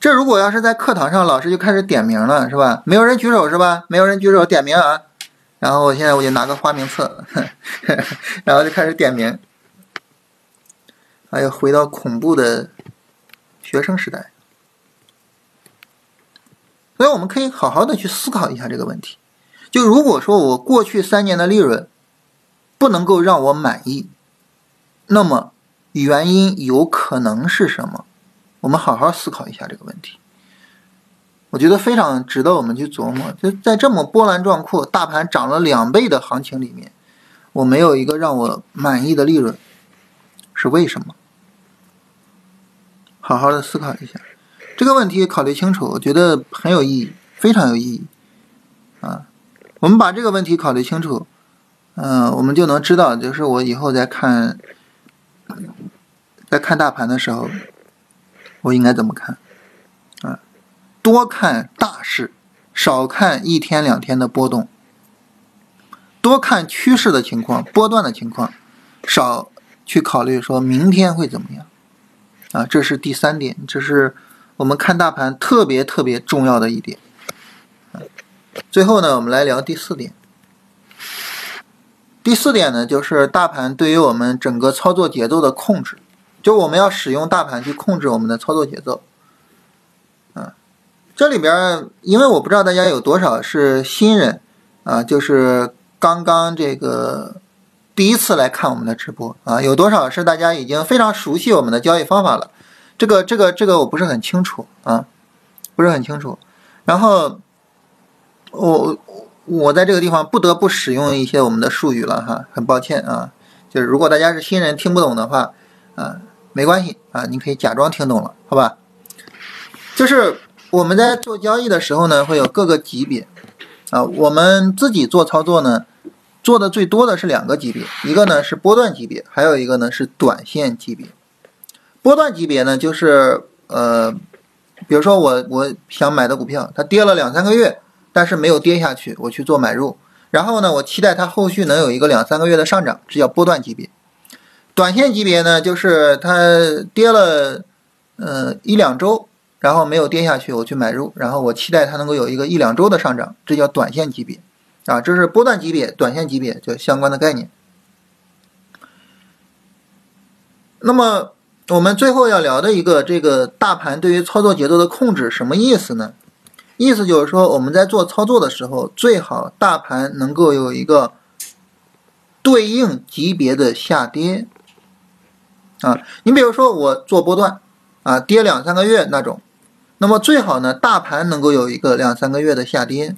这如果要是在课堂上，老师就开始点名了，是吧？没有人举手是吧？没有人举手点名啊。然后我现在我就拿个花名册，[LAUGHS] 然后就开始点名。哎呀，回到恐怖的学生时代。所以我们可以好好的去思考一下这个问题。就如果说我过去三年的利润，不能够让我满意，那么原因有可能是什么？我们好好思考一下这个问题。我觉得非常值得我们去琢磨。就在这么波澜壮阔、大盘涨了两倍的行情里面，我没有一个让我满意的利润，是为什么？好好的思考一下这个问题，考虑清楚，我觉得很有意义，非常有意义。啊，我们把这个问题考虑清楚。嗯，我们就能知道，就是我以后在看，在看大盘的时候，我应该怎么看？啊，多看大势，少看一天两天的波动；多看趋势的情况、波段的情况，少去考虑说明天会怎么样。啊，这是第三点，这是我们看大盘特别特别重要的一点。最后呢，我们来聊第四点。第四点呢，就是大盘对于我们整个操作节奏的控制，就我们要使用大盘去控制我们的操作节奏。啊，这里边，因为我不知道大家有多少是新人，啊，就是刚刚这个第一次来看我们的直播啊，有多少是大家已经非常熟悉我们的交易方法了？这个、这个、这个我不是很清楚啊，不是很清楚。然后我。我在这个地方不得不使用一些我们的术语了哈，很抱歉啊。就是如果大家是新人听不懂的话，啊，没关系啊，你可以假装听懂了，好吧？就是我们在做交易的时候呢，会有各个级别啊。我们自己做操作呢，做的最多的是两个级别，一个呢是波段级别，还有一个呢是短线级别。波段级别呢，就是呃，比如说我我想买的股票，它跌了两三个月。但是没有跌下去，我去做买入，然后呢，我期待它后续能有一个两三个月的上涨，这叫波段级别。短线级别呢，就是它跌了，呃一两周，然后没有跌下去，我去买入，然后我期待它能够有一个一两周的上涨，这叫短线级别。啊，这是波段级别、短线级别就相关的概念。那么我们最后要聊的一个这个大盘对于操作节奏的控制，什么意思呢？意思就是说，我们在做操作的时候，最好大盘能够有一个对应级别的下跌啊。你比如说，我做波段啊，跌两三个月那种，那么最好呢，大盘能够有一个两三个月的下跌，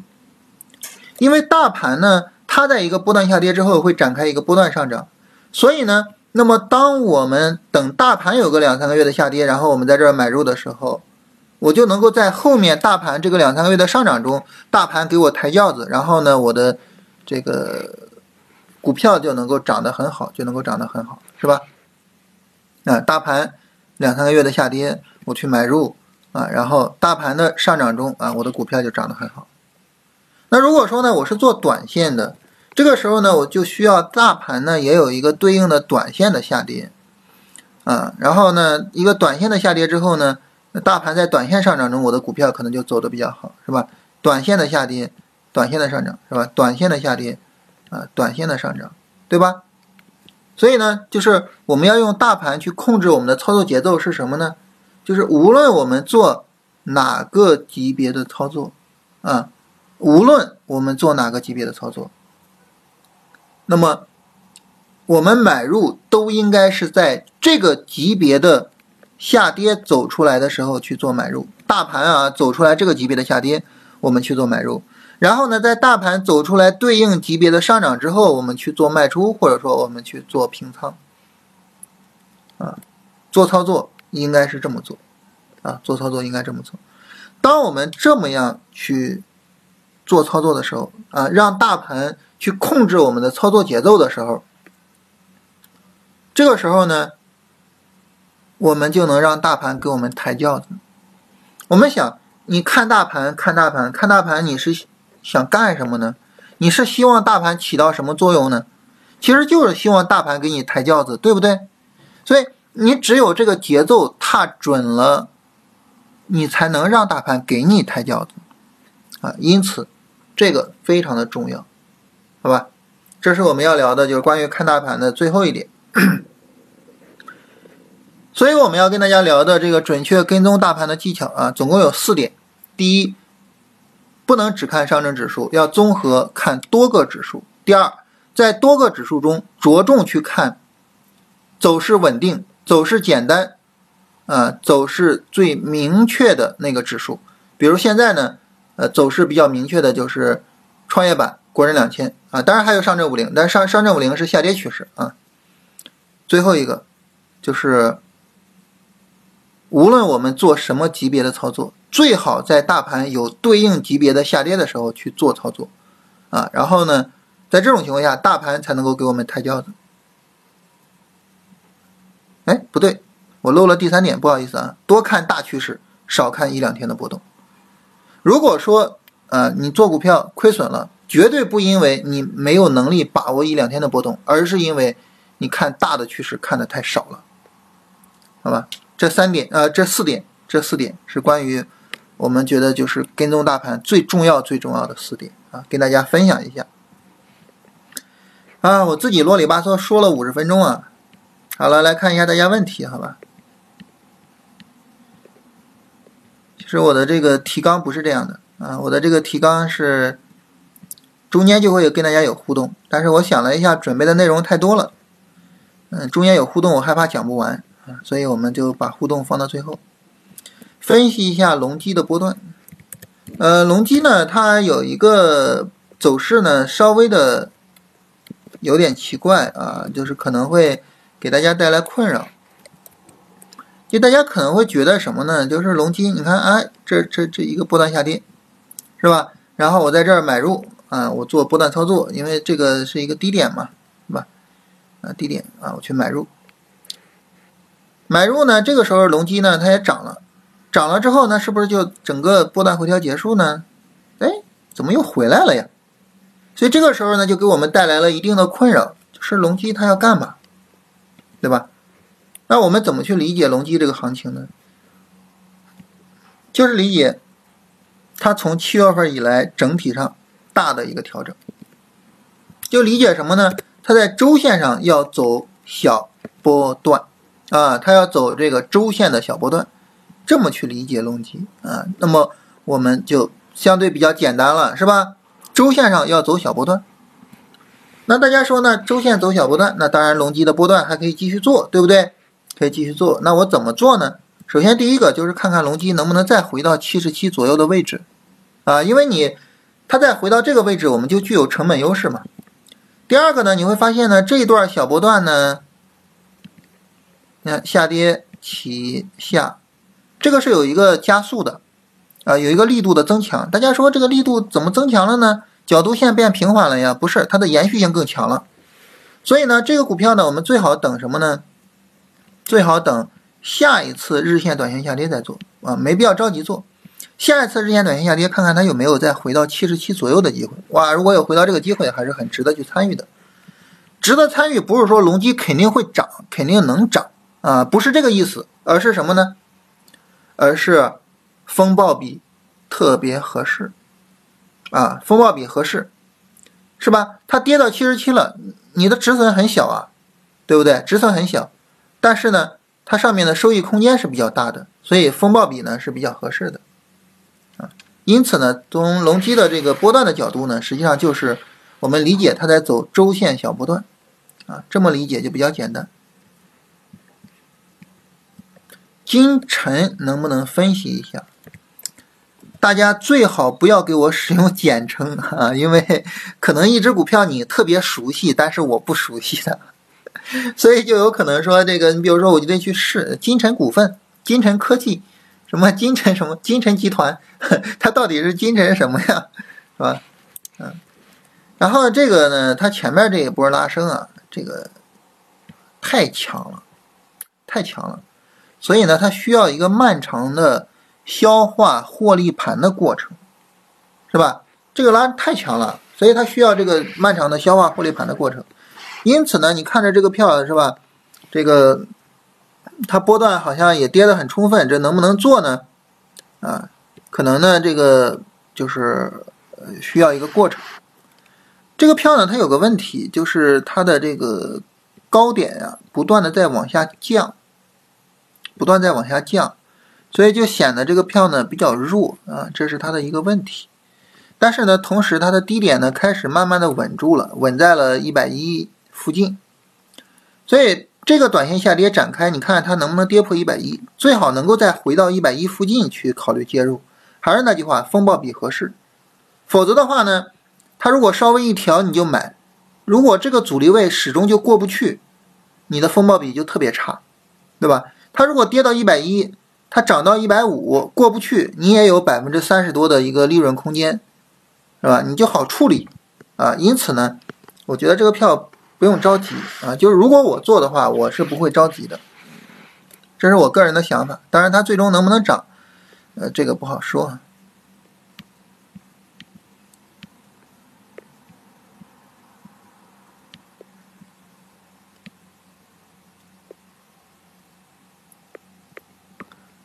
因为大盘呢，它在一个波段下跌之后会展开一个波段上涨，所以呢，那么当我们等大盘有个两三个月的下跌，然后我们在这儿买入的时候。我就能够在后面大盘这个两三个月的上涨中，大盘给我抬轿子，然后呢，我的这个股票就能够涨得很好，就能够涨得很好，是吧？啊，大盘两三个月的下跌，我去买入啊，然后大盘的上涨中啊，我的股票就涨得很好。那如果说呢，我是做短线的，这个时候呢，我就需要大盘呢也有一个对应的短线的下跌啊，然后呢，一个短线的下跌之后呢，大盘在短线上涨中，我的股票可能就走得比较好，是吧？短线的下跌，短线的上涨，是吧？短线的下跌。啊，短线的上涨，对吧？所以呢，就是我们要用大盘去控制我们的操作节奏是什么呢？就是无论我们做哪个级别的操作，啊，无论我们做哪个级别的操作，那么我们买入都应该是在这个级别的下跌走出来的时候去做买入。大盘啊走出来这个级别的下跌，我们去做买入。然后呢，在大盘走出来对应级别的上涨之后，我们去做卖出，或者说我们去做平仓，啊，做操作应该是这么做，啊，做操作应该这么做。当我们这么样去做操作的时候，啊，让大盘去控制我们的操作节奏的时候，这个时候呢，我们就能让大盘给我们抬轿子。我们想，你看大盘，看大盘，看大盘，你是。想干什么呢？你是希望大盘起到什么作用呢？其实就是希望大盘给你抬轿子，对不对？所以你只有这个节奏踏准了，你才能让大盘给你抬轿子啊。因此，这个非常的重要，好吧？这是我们要聊的，就是关于看大盘的最后一点。[COUGHS] 所以我们要跟大家聊的这个准确跟踪大盘的技巧啊，总共有四点。第一。不能只看上证指数，要综合看多个指数。第二，在多个指数中着重去看走势稳定、走势简单、啊走势最明确的那个指数。比如现在呢，呃，走势比较明确的就是创业板、国人两千啊，当然还有上证五零，但上上证五零是下跌趋势啊。最后一个就是，无论我们做什么级别的操作。最好在大盘有对应级别的下跌的时候去做操作，啊，然后呢，在这种情况下，大盘才能够给我们抬轿子。哎，不对，我漏了第三点，不好意思啊，多看大趋势，少看一两天的波动。如果说，呃，你做股票亏损了，绝对不因为你没有能力把握一两天的波动，而是因为你看大的趋势看的太少了，好吧？这三点，呃，这四点，这四点是关于。我们觉得就是跟踪大盘最重要、最重要的四点啊，跟大家分享一下。啊，我自己啰里吧嗦说了五十分钟啊。好了，来看一下大家问题，好吧？其实我的这个提纲不是这样的啊，我的这个提纲是中间就会跟大家有互动，但是我想了一下，准备的内容太多了，嗯，中间有互动，我害怕讲不完，所以我们就把互动放到最后。分析一下隆基的波段，呃，隆基呢，它有一个走势呢，稍微的有点奇怪啊，就是可能会给大家带来困扰。就大家可能会觉得什么呢？就是隆基，你看，哎，这这这一个波段下跌，是吧？然后我在这儿买入啊，我做波段操作，因为这个是一个低点嘛，是吧？啊，低点啊，我去买入，买入呢，这个时候隆基呢，它也涨了。涨了之后呢，是不是就整个波段回调结束呢？哎，怎么又回来了呀？所以这个时候呢，就给我们带来了一定的困扰，就是隆基它要干嘛，对吧？那我们怎么去理解隆基这个行情呢？就是理解它从七月份以来整体上大的一个调整，就理解什么呢？它在周线上要走小波段啊，它要走这个周线的小波段。这么去理解隆基啊，那么我们就相对比较简单了，是吧？周线上要走小波段，那大家说呢？周线走小波段，那当然隆基的波段还可以继续做，对不对？可以继续做。那我怎么做呢？首先第一个就是看看隆基能不能再回到七十七左右的位置啊，因为你它再回到这个位置，我们就具有成本优势嘛。第二个呢，你会发现呢，这一段小波段呢，下跌起下。这个是有一个加速的，啊，有一个力度的增强。大家说这个力度怎么增强了呢？角度线变平缓了呀？不是，它的延续性更强了。所以呢，这个股票呢，我们最好等什么呢？最好等下一次日线短线下跌再做啊，没必要着急做。下一次日线短线下跌，看看它有没有再回到七十七左右的机会。哇，如果有回到这个机会，还是很值得去参与的。值得参与不是说隆基肯定会涨，肯定能涨啊，不是这个意思，而是什么呢？而是风暴比特别合适啊，风暴比合适，是吧？它跌到七十七了，你的止损很小啊，对不对？止损很小，但是呢，它上面的收益空间是比较大的，所以风暴比呢是比较合适的啊。因此呢，从隆基的这个波段的角度呢，实际上就是我们理解它在走周线小波段。啊，这么理解就比较简单。金晨能不能分析一下？大家最好不要给我使用简称啊，[LAUGHS] 因为可能一只股票你特别熟悉，但是我不熟悉的，[LAUGHS] 所以就有可能说这个，你比如说我就得去试金晨股份、金晨科技、什么金晨什么金晨集团，[LAUGHS] 它到底是金晨什么呀？是吧？嗯，然后这个呢，它前面这一波拉升啊。这个太强了，太强了，所以呢，它需要一个漫长的消化获利盘的过程，是吧？这个拉太强了，所以它需要这个漫长的消化获利盘的过程。因此呢，你看着这个票是吧？这个它波段好像也跌得很充分，这能不能做呢？啊，可能呢，这个就是需要一个过程。这个票呢，它有个问题，就是它的这个高点呀，不断的在往下降，不断在往下降，所以就显得这个票呢比较弱啊，这是它的一个问题。但是呢，同时它的低点呢开始慢慢的稳住了，稳在了一百一附近，所以这个短线下跌展开，你看它能不能跌破一百一？最好能够再回到一百一附近去考虑介入。还是那句话，风暴比合适，否则的话呢？它如果稍微一调你就买，如果这个阻力位始终就过不去，你的风暴比就特别差，对吧？它如果跌到一百一，它涨到一百五过不去，你也有百分之三十多的一个利润空间，是吧？你就好处理啊。因此呢，我觉得这个票不用着急啊。就是如果我做的话，我是不会着急的，这是我个人的想法。当然，它最终能不能涨，呃，这个不好说。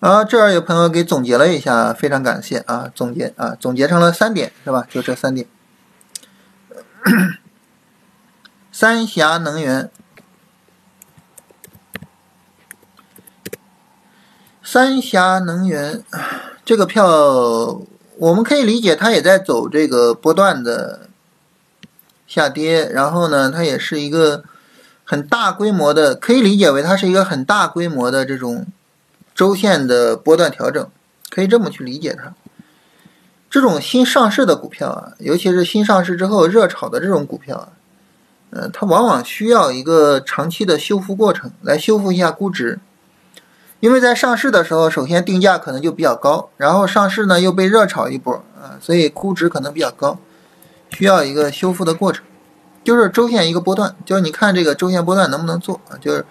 啊，这儿有朋友给总结了一下，非常感谢啊！总结啊，总结成了三点，是吧？就这三点。三峡能源，三峡能源这个票，我们可以理解，它也在走这个波段的下跌，然后呢，它也是一个很大规模的，可以理解为它是一个很大规模的这种。周线的波段调整，可以这么去理解它。这种新上市的股票啊，尤其是新上市之后热炒的这种股票啊，呃，它往往需要一个长期的修复过程来修复一下估值。因为在上市的时候，首先定价可能就比较高，然后上市呢又被热炒一波啊，所以估值可能比较高，需要一个修复的过程。就是周线一个波段，就是你看这个周线波段能不能做啊？就是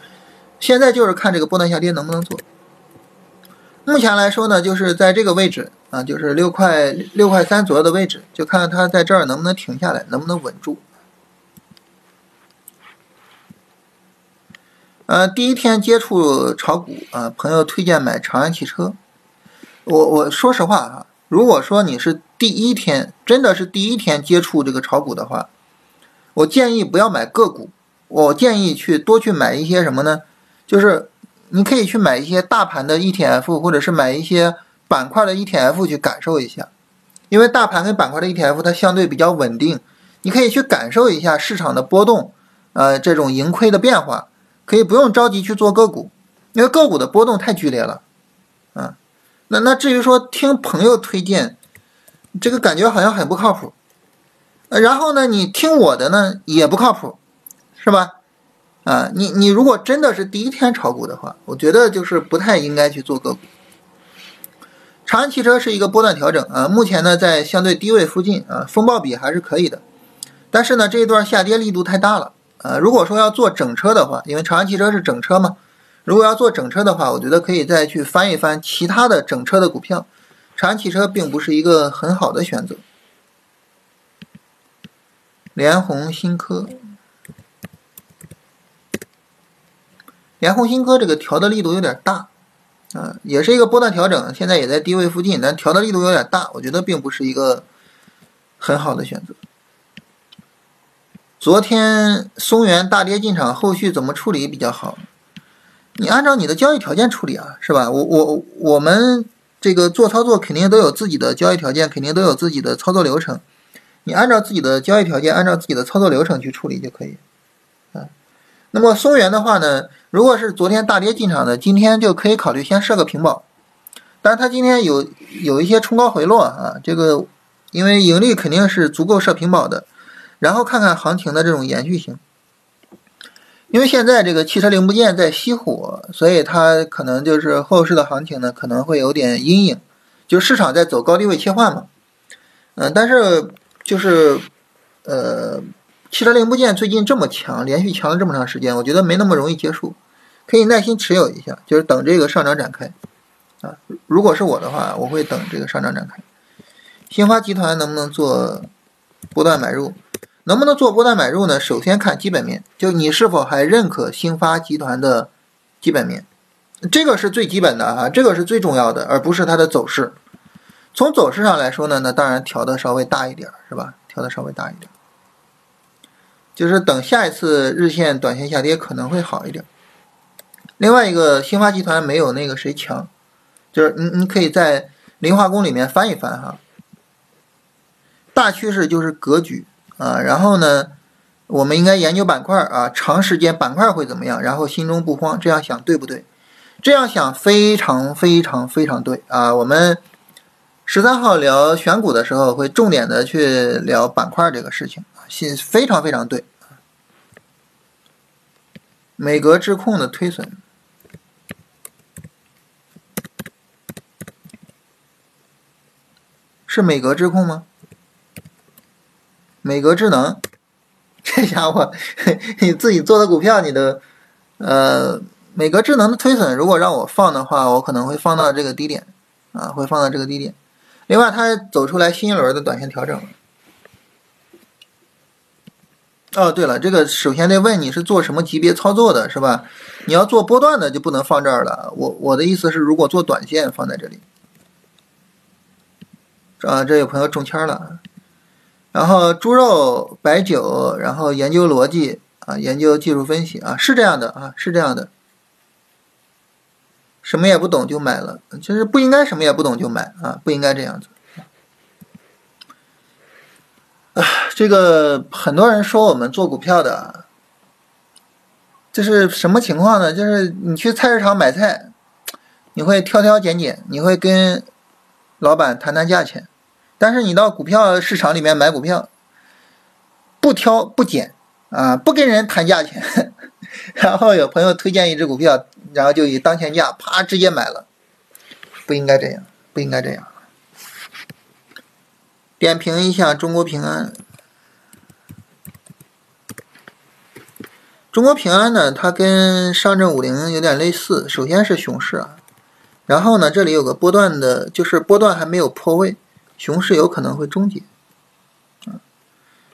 现在就是看这个波段下跌能不能做。目前来说呢，就是在这个位置啊，就是六块六块三左右的位置，就看看它在这儿能不能停下来，能不能稳住。呃，第一天接触炒股啊，朋友推荐买长安汽车。我我说实话啊，如果说你是第一天，真的是第一天接触这个炒股的话，我建议不要买个股，我建议去多去买一些什么呢？就是。你可以去买一些大盘的 ETF，或者是买一些板块的 ETF 去感受一下，因为大盘跟板块的 ETF 它相对比较稳定，你可以去感受一下市场的波动，呃，这种盈亏的变化，可以不用着急去做个股，因为个股的波动太剧烈了，啊，那那至于说听朋友推荐，这个感觉好像很不靠谱，然后呢，你听我的呢也不靠谱，是吧？啊，你你如果真的是第一天炒股的话，我觉得就是不太应该去做个股。长安汽车是一个波段调整啊，目前呢在相对低位附近啊，风暴比还是可以的，但是呢这一段下跌力度太大了啊，如果说要做整车的话，因为长安汽车是整车嘛，如果要做整车的话，我觉得可以再去翻一翻其他的整车的股票，长安汽车并不是一个很好的选择。联虹新科，联虹新科这个调的力度有点大，啊，也是一个波段调整，现在也在低位附近，但调的力度有点大，我觉得并不是一个很好的选择。昨天松原大跌进场，后续怎么处理比较好？你按照你的交易条件处理啊，是吧？我我我们这个做操作肯定都有自己的交易条件，肯定都有自己的操作流程。你按照自己的交易条件，按照自己的操作流程去处理就可以。那么松原的话呢，如果是昨天大跌进场的，今天就可以考虑先设个平保。但是它今天有有一些冲高回落啊，这个因为盈利肯定是足够设平保的。然后看看行情的这种延续性，因为现在这个汽车零部件在熄火，所以它可能就是后市的行情呢可能会有点阴影，就市场在走高低位切换嘛。嗯，但是就是呃，汽车零部件最近这么强，连续强了这么长时间，我觉得没那么容易结束，可以耐心持有一下，就是等这个上涨展开啊。如果是我的话，我会等这个上涨展开。新发集团能不能做波段买入？能不能做波段买入呢？首先看基本面，就你是否还认可兴发集团的基本面，这个是最基本的啊，这个是最重要的，而不是它的走势。从走势上来说呢，那当然调的稍微大一点，是吧？调的稍微大一点，就是等下一次日线、短线下跌可能会好一点。另外一个，兴发集团没有那个谁强，就是你你可以在磷化工里面翻一翻哈，大趋势就是格局。啊，然后呢，我们应该研究板块啊，长时间板块会怎么样？然后心中不慌，这样想对不对？这样想非常非常非常对啊！我们十三号聊选股的时候会重点的去聊板块这个事情啊，心非常非常对。美格智控的推损是美格智控吗？美格智能，这家伙，你自己做的股票，你的，呃，美格智能的推损，如果让我放的话，我可能会放到这个低点，啊，会放到这个低点。另外，它走出来新一轮的短线调整。哦，对了，这个首先得问你是做什么级别操作的，是吧？你要做波段的就不能放这儿了。我我的意思是，如果做短线放在这里。啊，这有朋友中签了。然后猪肉、白酒，然后研究逻辑啊，研究技术分析啊，是这样的啊，是这样的。什么也不懂就买了，其实不应该什么也不懂就买啊，不应该这样子。啊，这个很多人说我们做股票的，这是什么情况呢？就是你去菜市场买菜，你会挑挑拣拣，你会跟老板谈谈价钱。但是你到股票市场里面买股票，不挑不拣啊，不跟人谈价钱，[LAUGHS] 然后有朋友推荐一只股票，然后就以当前价啪直接买了，不应该这样，不应该这样。点评一下中国平安，中国平安呢，它跟上证五零有点类似，首先是熊市啊，然后呢，这里有个波段的，就是波段还没有破位。熊市有可能会终结，啊，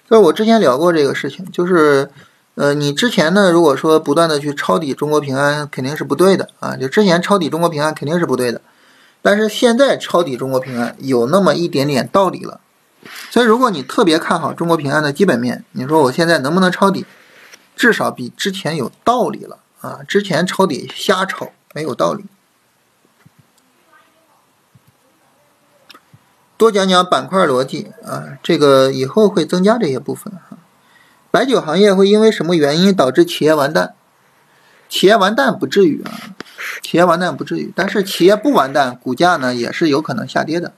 所以我之前聊过这个事情，就是，呃，你之前呢，如果说不断的去抄底中国平安，肯定是不对的啊，就之前抄底中国平安肯定是不对的，但是现在抄底中国平安有那么一点点道理了，所以如果你特别看好中国平安的基本面，你说我现在能不能抄底，至少比之前有道理了啊，之前抄底瞎抄没有道理。多讲讲板块逻辑啊，这个以后会增加这些部分哈。白酒行业会因为什么原因导致企业完蛋？企业完蛋不至于啊，企业完蛋不至于，但是企业不完蛋，股价呢也是有可能下跌的。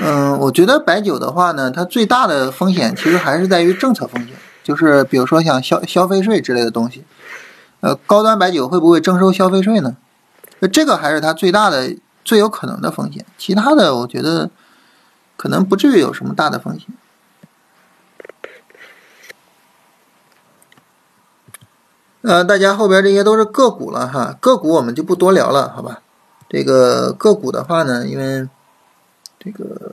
嗯，我觉得白酒的话呢，它最大的风险其实还是在于政策风险，就是比如说像消消费税之类的东西。呃，高端白酒会不会征收消费税呢？那这个还是它最大的、最有可能的风险。其他的，我觉得。可能不至于有什么大的风险。呃，大家后边这些都是个股了哈，个股我们就不多聊了，好吧？这个个股的话呢，因为这个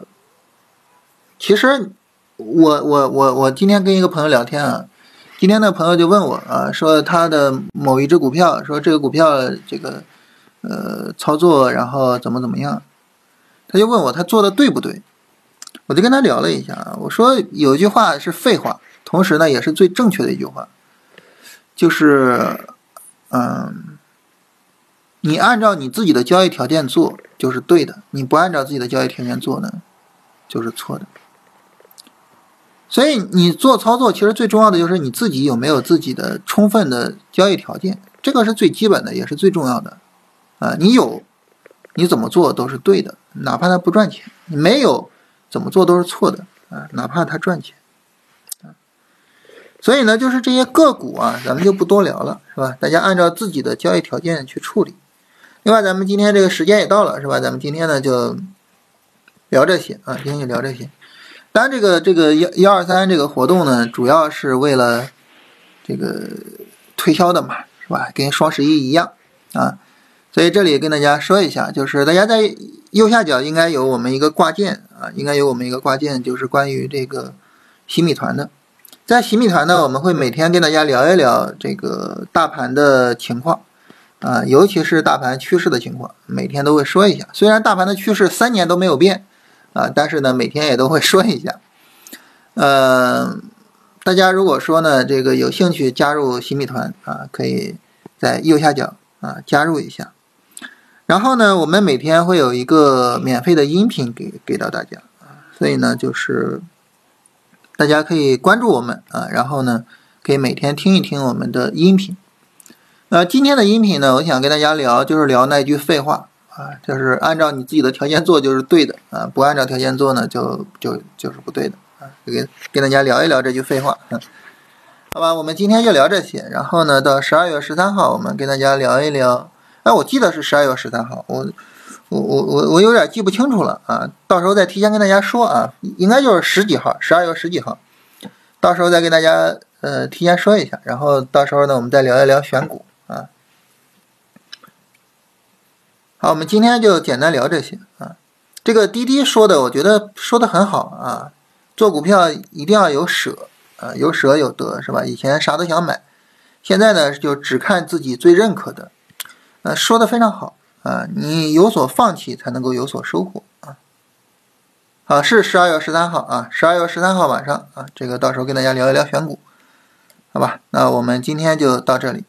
其实我我我我今天跟一个朋友聊天啊，今天的朋友就问我啊，说他的某一只股票，说这个股票这个呃操作然后怎么怎么样，他就问我他做的对不对？我就跟他聊了一下啊，我说有一句话是废话，同时呢也是最正确的一句话。就是，嗯，你按照你自己的交易条件做就是对的，你不按照自己的交易条件做呢，就是错的。所以你做操作，其实最重要的就是你自己有没有自己的充分的交易条件，这个是最基本的，也是最重要的。啊，你有，你怎么做都是对的，哪怕它不赚钱；你没有，怎么做都是错的，啊，哪怕它赚钱。所以呢，就是这些个股啊，咱们就不多聊了，是吧？大家按照自己的交易条件去处理。另外，咱们今天这个时间也到了，是吧？咱们今天呢就聊这些啊，今天就聊这些。当然，这个这个幺幺二三这个活动呢，主要是为了这个推销的嘛，是吧？跟双十一一样啊。所以这里跟大家说一下，就是大家在右下角应该有我们一个挂件啊，应该有我们一个挂件，就是关于这个新米团的。在洗米团呢，我们会每天跟大家聊一聊这个大盘的情况，啊，尤其是大盘趋势的情况，每天都会说一下。虽然大盘的趋势三年都没有变，啊，但是呢，每天也都会说一下。嗯，大家如果说呢，这个有兴趣加入洗米团啊，可以在右下角啊加入一下。然后呢，我们每天会有一个免费的音频给给到大家啊，所以呢，就是。大家可以关注我们啊，然后呢，可以每天听一听我们的音频。呃，今天的音频呢，我想跟大家聊，就是聊那句废话啊，就是按照你自己的条件做就是对的啊，不按照条件做呢，就就就是不对的啊。跟跟大家聊一聊这句废话，好吧？我们今天就聊这些，然后呢，到十二月十三号，我们跟大家聊一聊。哎，我记得是十二月十三号，我。我我我我有点记不清楚了啊，到时候再提前跟大家说啊，应该就是十几号，十二月十几号，到时候再跟大家呃提前说一下，然后到时候呢我们再聊一聊选股啊。好，我们今天就简单聊这些啊。这个滴滴说的，我觉得说的很好啊，做股票一定要有舍啊，有舍有得是吧？以前啥都想买，现在呢就只看自己最认可的，呃，说的非常好。啊，你有所放弃才能够有所收获啊！好，是十二月十三号啊，十二月十三号晚上啊，这个到时候跟大家聊一聊选股，好吧？那我们今天就到这里。